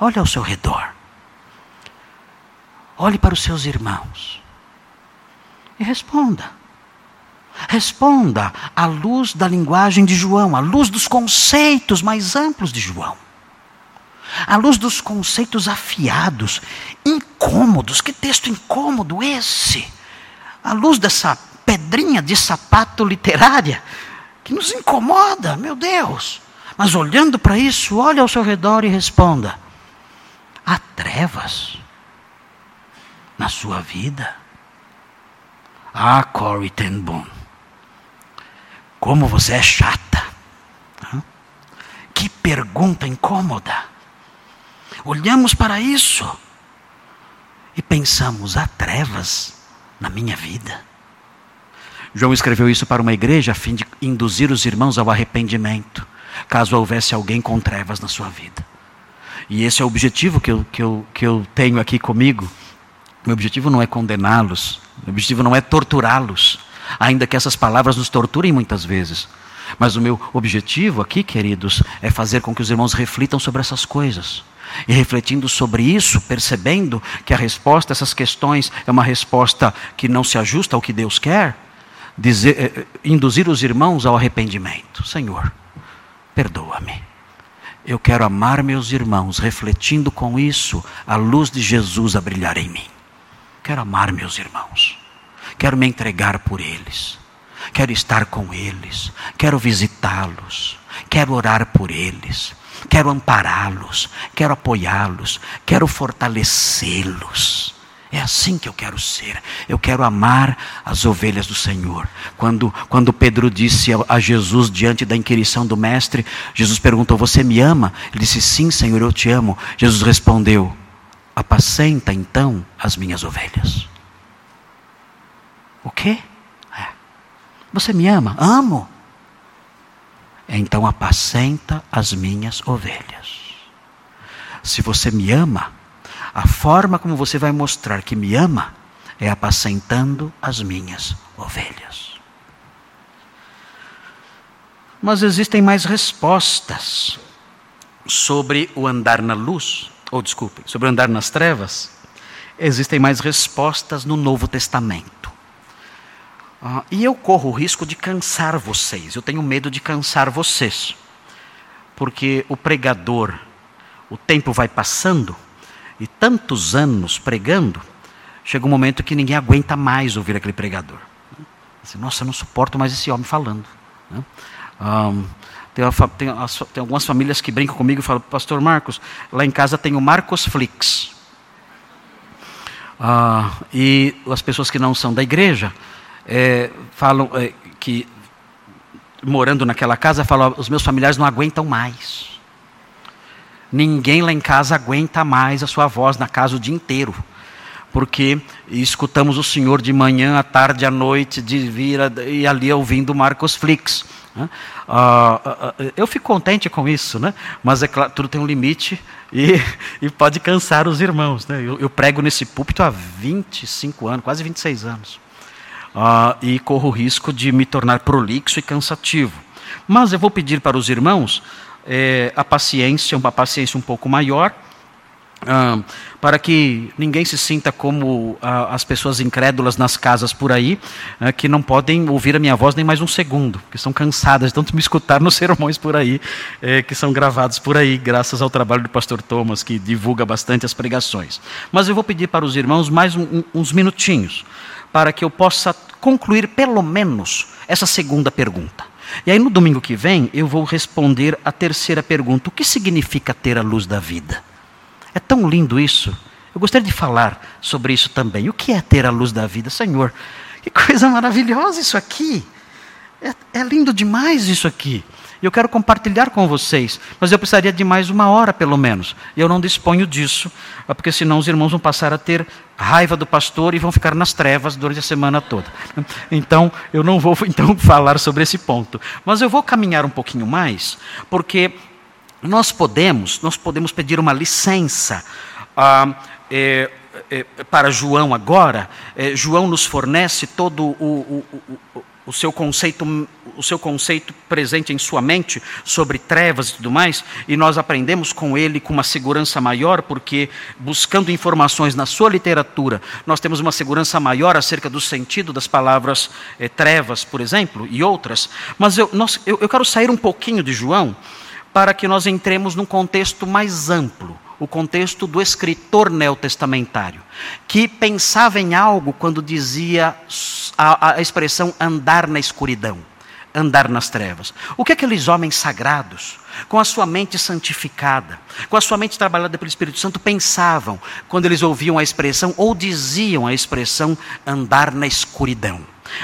Olhe ao seu redor. Olhe para os seus irmãos. E responda. Responda à luz da linguagem de João, à luz dos conceitos mais amplos de João. À luz dos conceitos afiados, incômodos. Que texto incômodo esse! À luz dessa pedrinha de sapato literária que nos incomoda, meu Deus. Mas olhando para isso, olhe ao seu redor e responda: há trevas na sua vida? Ah, Corey ten Boom, como você é chata. Que pergunta incômoda. Olhamos para isso e pensamos: há trevas na minha vida. João escreveu isso para uma igreja a fim de induzir os irmãos ao arrependimento, caso houvesse alguém com trevas na sua vida. E esse é o objetivo que eu, que eu, que eu tenho aqui comigo. Meu objetivo não é condená-los, o objetivo não é torturá-los, ainda que essas palavras nos torturem muitas vezes. Mas o meu objetivo aqui, queridos, é fazer com que os irmãos reflitam sobre essas coisas. E refletindo sobre isso, percebendo que a resposta a essas questões é uma resposta que não se ajusta ao que Deus quer, dizer, eh, eh, induzir os irmãos ao arrependimento. Senhor, perdoa-me. Eu quero amar meus irmãos, refletindo com isso a luz de Jesus a brilhar em mim. Quero amar meus irmãos. Quero me entregar por eles. Quero estar com eles. Quero visitá-los. Quero orar por eles. Quero ampará-los. Quero apoiá-los. Quero fortalecê-los. É assim que eu quero ser. Eu quero amar as ovelhas do Senhor. Quando, quando Pedro disse a, Jesus diante da inquirição do mestre, Jesus perguntou: Você me ama? Ele disse: Sim, Senhor, eu te amo. Jesus respondeu: Apacenta então as minhas ovelhas. O quê? É. Você me ama? Amo. Então apacenta as minhas ovelhas. Se você me ama, a forma como você vai mostrar que me ama é apacentando as minhas ovelhas. Mas existem mais respostas sobre o andar na luz, ou desculpe, sobre o andar nas trevas. Existem mais respostas no Novo Testamento. Uh, e eu corro o risco de cansar vocês, eu tenho medo de cansar vocês, porque o pregador, o tempo vai passando, e tantos anos pregando, chega um momento que ninguém aguenta mais ouvir aquele pregador. Assim, Nossa, eu não suporto mais esse homem falando. Um, né? tem, uma, tem, tem, algumas famílias que brincam comigo e falam, Pastor Marcos, lá em casa tem o Marcos Flix. Uh, e as pessoas que não são da igreja é, falam é, que, morando naquela casa, falam, os meus familiares não aguentam mais. Ninguém lá em casa aguenta mais a sua voz na casa o dia inteiro. Porque escutamos o Senhor de manhã, à tarde, à noite, de vir e ali ouvindo Marcos Flix. Né? Ah, ah, ah, eu fico contente com isso, né? mas é claro, tudo tem um limite e, e pode cansar os irmãos. Né? Eu, eu, prego nesse púlpito há 25 anos, quase 26 anos, e corro o risco de me tornar prolixo e cansativo. Mas eu vou pedir para os irmãos é, a paciência, uma paciência um pouco maior, ah, para que ninguém se sinta como ah, as pessoas incrédulas nas casas por aí, ah, que não podem ouvir a minha voz nem mais um segundo, que estão cansadas de tanto me escutar nos sermões por aí, é, que são gravados por aí, graças ao trabalho do pastor Thomas, que divulga bastante as pregações. Mas eu vou pedir para os irmãos mais um, um, uns minutinhos, para que eu possa concluir pelo menos essa segunda pergunta. E aí no domingo que vem eu vou responder a terceira pergunta: o que significa ter a luz da vida? É tão lindo isso. Eu gostaria de falar sobre isso também. O que é ter a luz da vida, Senhor? Que coisa maravilhosa isso aqui. É, é lindo demais isso aqui. E eu quero compartilhar com vocês, mas eu precisaria de mais uma hora pelo menos. E eu não disponho disso, porque senão os irmãos vão passar a ter raiva do pastor e vão ficar nas trevas durante a semana toda. Então, eu não vou então falar sobre esse ponto, mas eu vou caminhar um pouquinho mais, porque nós podemos, nós podemos pedir uma licença. Ah, é, é, para João agora, é, João nos fornece todo o, o, o seu conceito, o seu conceito presente em sua mente sobre trevas e tudo mais, e nós aprendemos com ele com uma segurança maior, porque buscando informações na sua literatura, nós temos uma segurança maior acerca do sentido das palavras eh, trevas, por exemplo, e outras. Mas eu, nós, eu, eu quero sair um pouquinho de João para que nós entremos num contexto mais amplo o contexto do escritor neotestamentário, que pensava em algo quando dizia a, a expressão andar na escuridão, andar nas trevas. O que aqueles homens sagrados, com a sua mente santificada, com a sua mente trabalhada pelo Espírito Santo, pensavam quando eles ouviam a expressão ou diziam a expressão andar na escuridão?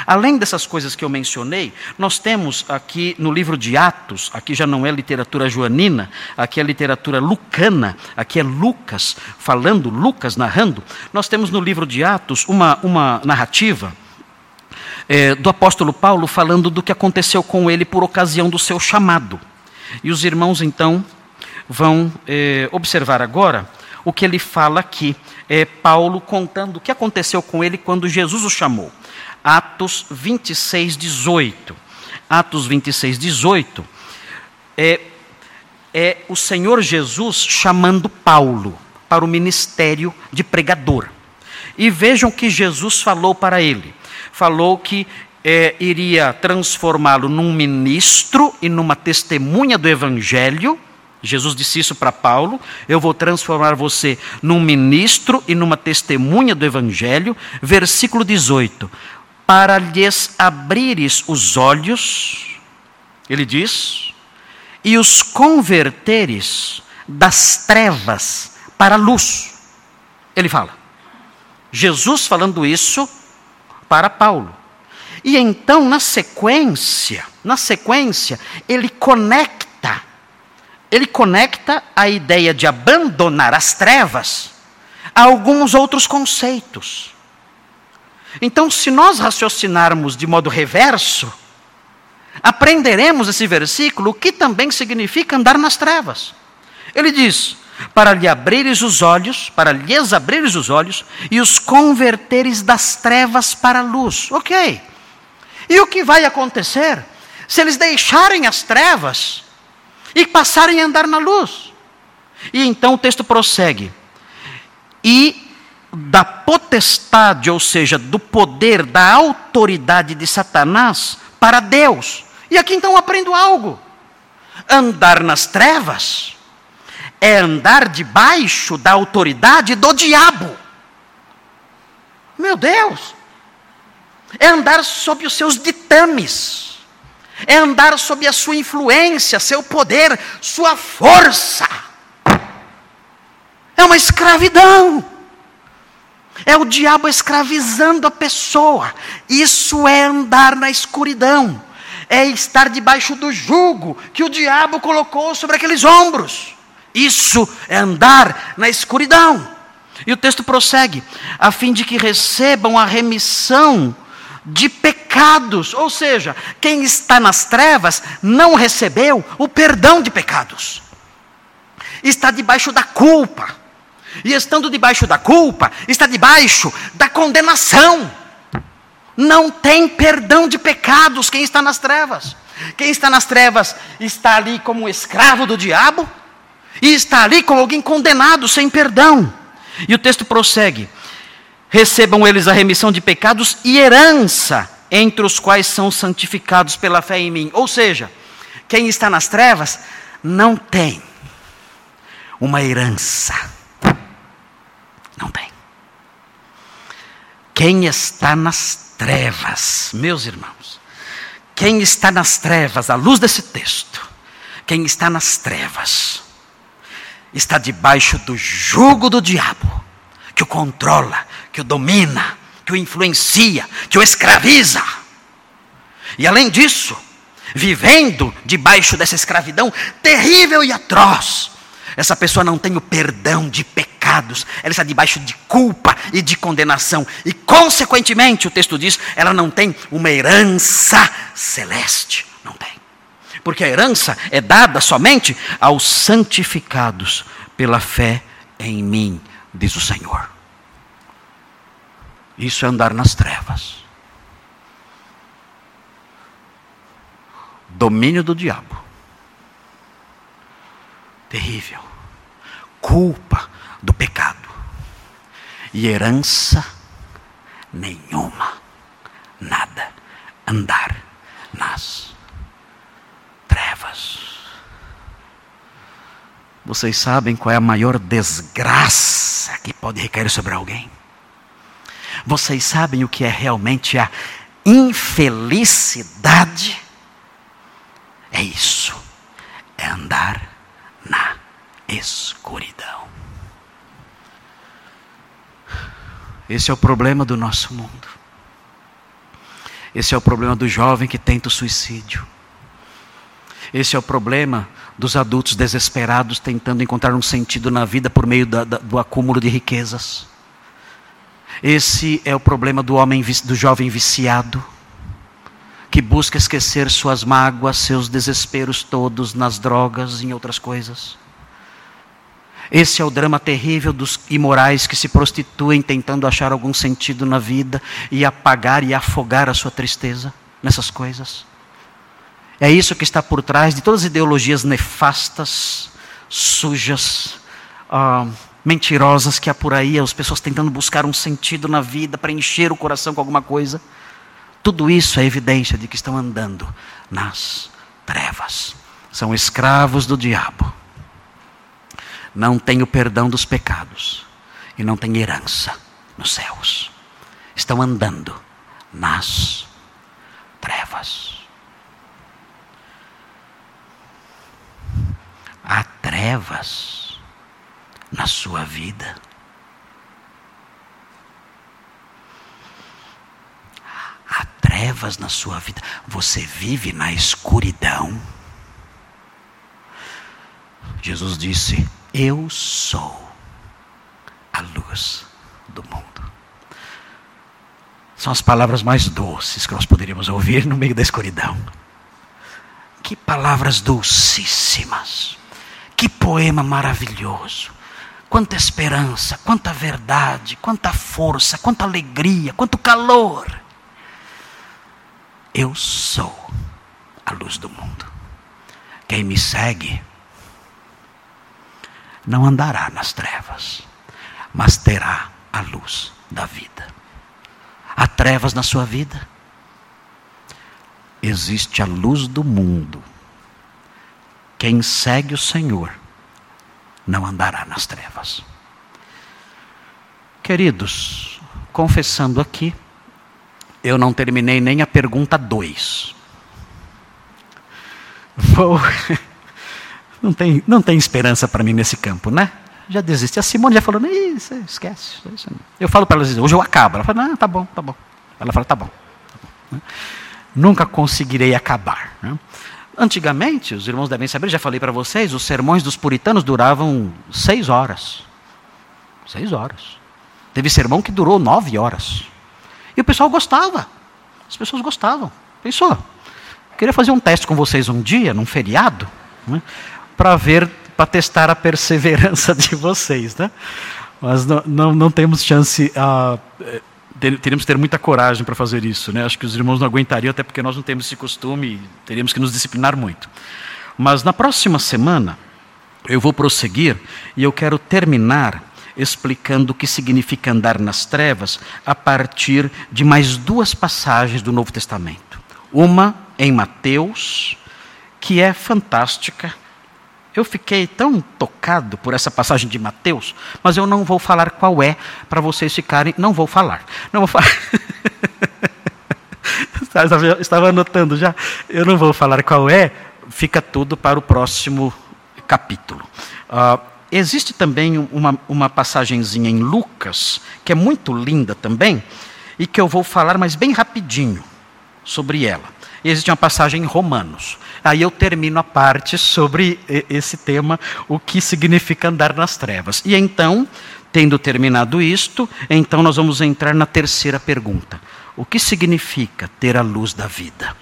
Além dessas coisas que eu mencionei, nós temos aqui no livro de Atos, aqui já não é literatura joanina, aqui é literatura lucana, aqui é Lucas falando, Lucas narrando. Nós temos no livro de Atos uma, uma narrativa é, do apóstolo Paulo falando do que aconteceu com ele por ocasião do seu chamado. E os irmãos então vão é, observar agora o que ele fala aqui. É Paulo contando o que aconteceu com ele quando Jesus o chamou. Atos 26, 18. Atos 26, 18 é, é o Senhor Jesus chamando Paulo para o ministério de pregador. E vejam que Jesus falou para ele: falou que é, iria transformá-lo num ministro e numa testemunha do evangelho. Jesus disse isso para Paulo: Eu vou transformar você num ministro e numa testemunha do evangelho. Versículo 18: Para lhes abrires os olhos, ele diz, e os converteres das trevas para a luz. Ele fala. Jesus falando isso para Paulo. E então, na sequência, na sequência, ele conecta, ele conecta a ideia de abandonar as trevas a alguns outros conceitos. Então, se nós raciocinarmos de modo reverso, aprenderemos esse versículo, que também significa andar nas trevas. Ele diz: para lhe abrires os olhos, para lhes abrires os olhos e os converteres das trevas para a luz. Ok. E o que vai acontecer se eles deixarem as trevas e passarem a andar na luz? E então o texto prossegue. E da potestade, ou seja, do poder, da autoridade de Satanás para Deus. E aqui então aprendo algo. Andar nas trevas é andar debaixo da autoridade do diabo. Meu Deus! É andar sob os seus ditames, é andar sob a sua influência, seu poder, sua força. É uma escravidão. É o diabo escravizando a pessoa. Isso é andar na escuridão. É estar debaixo do jugo que o diabo colocou sobre aqueles ombros. Isso é andar na escuridão. E o texto prossegue: a fim de que recebam a remissão de pecados. Ou seja, quem está nas trevas não recebeu o perdão de pecados, está debaixo da culpa. E estando debaixo da culpa, está debaixo da condenação. Não tem perdão de pecados quem está nas trevas. Quem está nas trevas está ali como escravo do diabo e está ali como alguém condenado sem perdão. E o texto prossegue: recebam eles a remissão de pecados e herança, entre os quais são santificados pela fé em mim. Ou seja, quem está nas trevas não tem uma herança. Não tem. Quem está nas trevas, meus irmãos, quem está nas trevas, à luz desse texto, quem está nas trevas, está debaixo do jugo do diabo, que o controla, que o domina, que o influencia, que o escraviza. E além disso, vivendo debaixo dessa escravidão terrível e atroz, essa pessoa não tem o perdão de pecados, ela está debaixo de culpa e de condenação, e consequentemente, o texto diz, ela não tem uma herança celeste. Não tem. Porque a herança é dada somente aos santificados pela fé em mim, diz o Senhor. Isso é andar nas trevas. Domínio do diabo. Terrível. Culpa do pecado. E herança nenhuma. Nada. Andar nas trevas. Vocês sabem qual é a maior desgraça que pode recair sobre alguém? Vocês sabem o que é realmente a infelicidade? É isso. É andar na escuridão. Esse é o problema do nosso mundo. Esse é o problema do jovem que tenta o suicídio. Esse é o problema dos adultos desesperados tentando encontrar um sentido na vida por meio da, da, do acúmulo de riquezas. Esse é o problema do homem, do jovem viciado, que busca esquecer suas mágoas, seus desesperos todos nas drogas e em outras coisas. Esse é o drama terrível dos imorais que se prostituem tentando achar algum sentido na vida e apagar e afogar a sua tristeza nessas coisas. É isso que está por trás de todas as ideologias nefastas, sujas, uh, mentirosas que há por aí, as pessoas tentando buscar um sentido na vida, para encher o coração com alguma coisa. Tudo isso é evidência de que estão andando nas trevas. São escravos do diabo. Não têm o perdão dos pecados e não têm herança nos céus. Estão andando nas trevas. Há trevas na sua vida. Há trevas na sua vida. Você vive na escuridão. Jesus disse: Eu sou a luz do mundo. São as palavras mais doces que nós poderíamos ouvir no meio da escuridão. Que palavras dulcíssimas. Que poema maravilhoso. Quanta esperança, quanta verdade, quanta força, quanta alegria, quanto calor. Eu sou a luz do mundo. Quem me segue não andará nas trevas, mas terá a luz da vida. Há trevas na sua vida? Existe a luz do mundo quem segue o Senhor não andará nas trevas. Queridos, confessando aqui, eu não terminei nem a pergunta 2. Vou. Não tem, não tem esperança para mim nesse campo, né? Já desisti. A Simone já falou, isso, esquece. Isso. Eu falo para ela, hoje eu acabo. Ela fala, não, tá bom, tá bom. Ela fala, tá bom. Tá bom. Nunca conseguirei acabar. Né? Antigamente, os irmãos devem saber, já falei para vocês, os sermões dos puritanos duravam seis horas. Seis horas. Teve sermão que durou nove horas. E o pessoal gostava. As pessoas gostavam. Pensou? Queria fazer um teste com vocês um dia, num feriado, né, para ver, para testar a perseverança de vocês. Né? Mas não, não, não temos chance. Uh, teríamos que ter muita coragem para fazer isso. Né? Acho que os irmãos não aguentariam, até porque nós não temos esse costume teríamos que nos disciplinar muito. Mas na próxima semana, eu vou prosseguir e eu quero terminar explicando o que significa andar nas trevas a partir de mais duas passagens do Novo Testamento. Uma em Mateus, que é fantástica, eu fiquei tão tocado por essa passagem de Mateus, mas eu não vou falar qual é, para vocês ficarem. Não vou falar. Não vou falar. Estava anotando já. Eu não vou falar qual é, fica tudo para o próximo capítulo. Uh, existe também uma, uma passagenzinha em Lucas, que é muito linda também, e que eu vou falar, mas bem rapidinho, sobre ela. E existe uma passagem em Romanos. Aí eu termino a parte sobre esse tema, o que significa andar nas trevas. E então, tendo terminado isto, então nós vamos entrar na terceira pergunta. O que significa ter a luz da vida?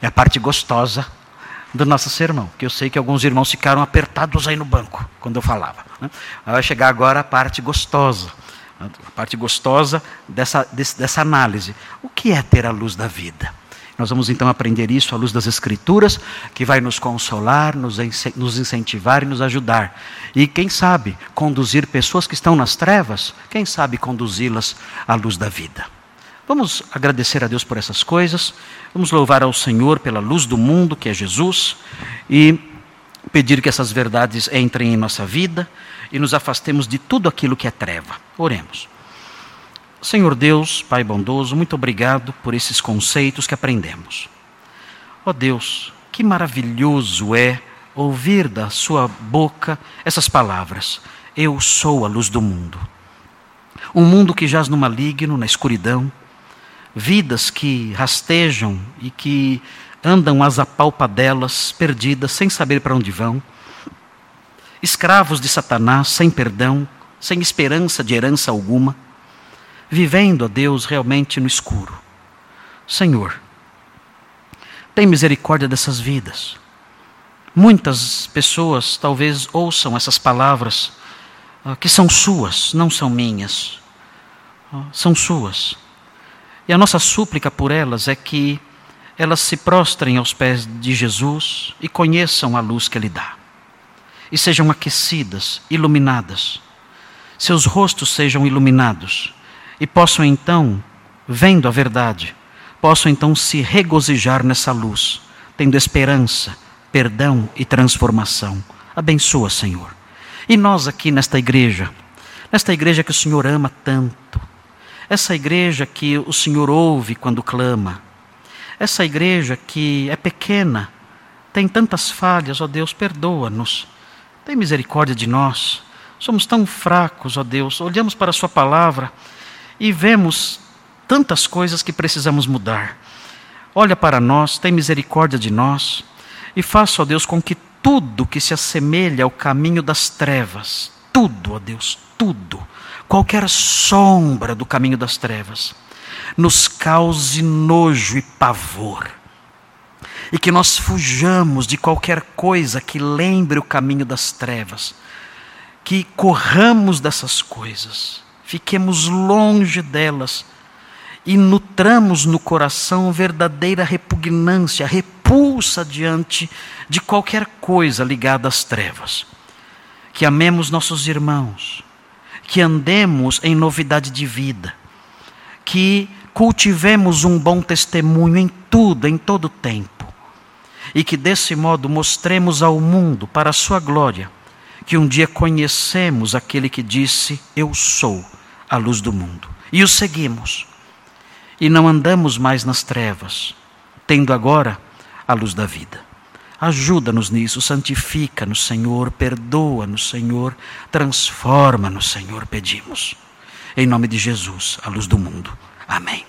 É a parte gostosa do nosso sermão, que eu sei que alguns irmãos ficaram apertados aí no banco quando eu falava. Né? Vai chegar agora a parte gostosa, a parte gostosa dessa, dessa análise. O que é ter a luz da vida? Nós vamos então aprender isso à luz das Escrituras, que vai nos consolar, nos incentivar e nos ajudar. E quem sabe conduzir pessoas que estão nas trevas, quem sabe conduzi-las à luz da vida. Vamos agradecer a Deus por essas coisas, vamos louvar ao Senhor pela luz do mundo, que é Jesus, e pedir que essas verdades entrem em nossa vida e nos afastemos de tudo aquilo que é treva. Oremos. Senhor Deus, Pai bondoso, muito obrigado por esses conceitos que aprendemos. Ó oh Deus, que maravilhoso é ouvir da Sua boca essas palavras: Eu sou a luz do mundo. Um mundo que jaz no maligno, na escuridão, vidas que rastejam e que andam às apalpadelas, perdidas, sem saber para onde vão, escravos de Satanás, sem perdão, sem esperança de herança alguma vivendo a Deus realmente no escuro. Senhor, tem misericórdia dessas vidas. Muitas pessoas talvez ouçam essas palavras uh, que são suas, não são minhas. Uh, são suas. E a nossa súplica por elas é que elas se prostrem aos pés de Jesus e conheçam a luz que Ele dá. E sejam aquecidas, iluminadas. Seus rostos sejam iluminados. E possam então, vendo a verdade, possam então se regozijar nessa luz, tendo esperança, perdão e transformação. Abençoa, Senhor. E nós aqui nesta igreja, nesta igreja que o Senhor ama tanto, essa igreja que o Senhor ouve quando clama, essa igreja que é pequena, tem tantas falhas, ó Deus, perdoa-nos. Tem misericórdia de nós. Somos tão fracos, ó Deus. Olhamos para a Sua palavra e vemos tantas coisas que precisamos mudar. Olha para nós, tem misericórdia de nós e faça, ó Deus, com que tudo que se assemelha ao caminho das trevas, tudo, ó Deus, tudo, qualquer sombra do caminho das trevas, nos cause nojo e pavor. E que nós fujamos de qualquer coisa que lembre o caminho das trevas. Que corramos dessas coisas, fiquemos longe delas e nutramos no coração verdadeira repugnância, repulsa diante de qualquer coisa ligada às trevas. Que amemos nossos irmãos, que andemos em novidade de vida, que cultivemos um bom testemunho em tudo, em todo tempo, e que desse modo mostremos ao mundo, para a sua glória, que um dia conhecemos aquele que disse: Eu sou a luz do mundo, e o seguimos, e não andamos mais nas trevas, tendo agora a luz da vida. Ajuda-nos nisso, santifica-nos, Senhor, perdoa-nos, Senhor, transforma-nos, Senhor, pedimos. Em nome de Jesus, a luz do mundo. Amém.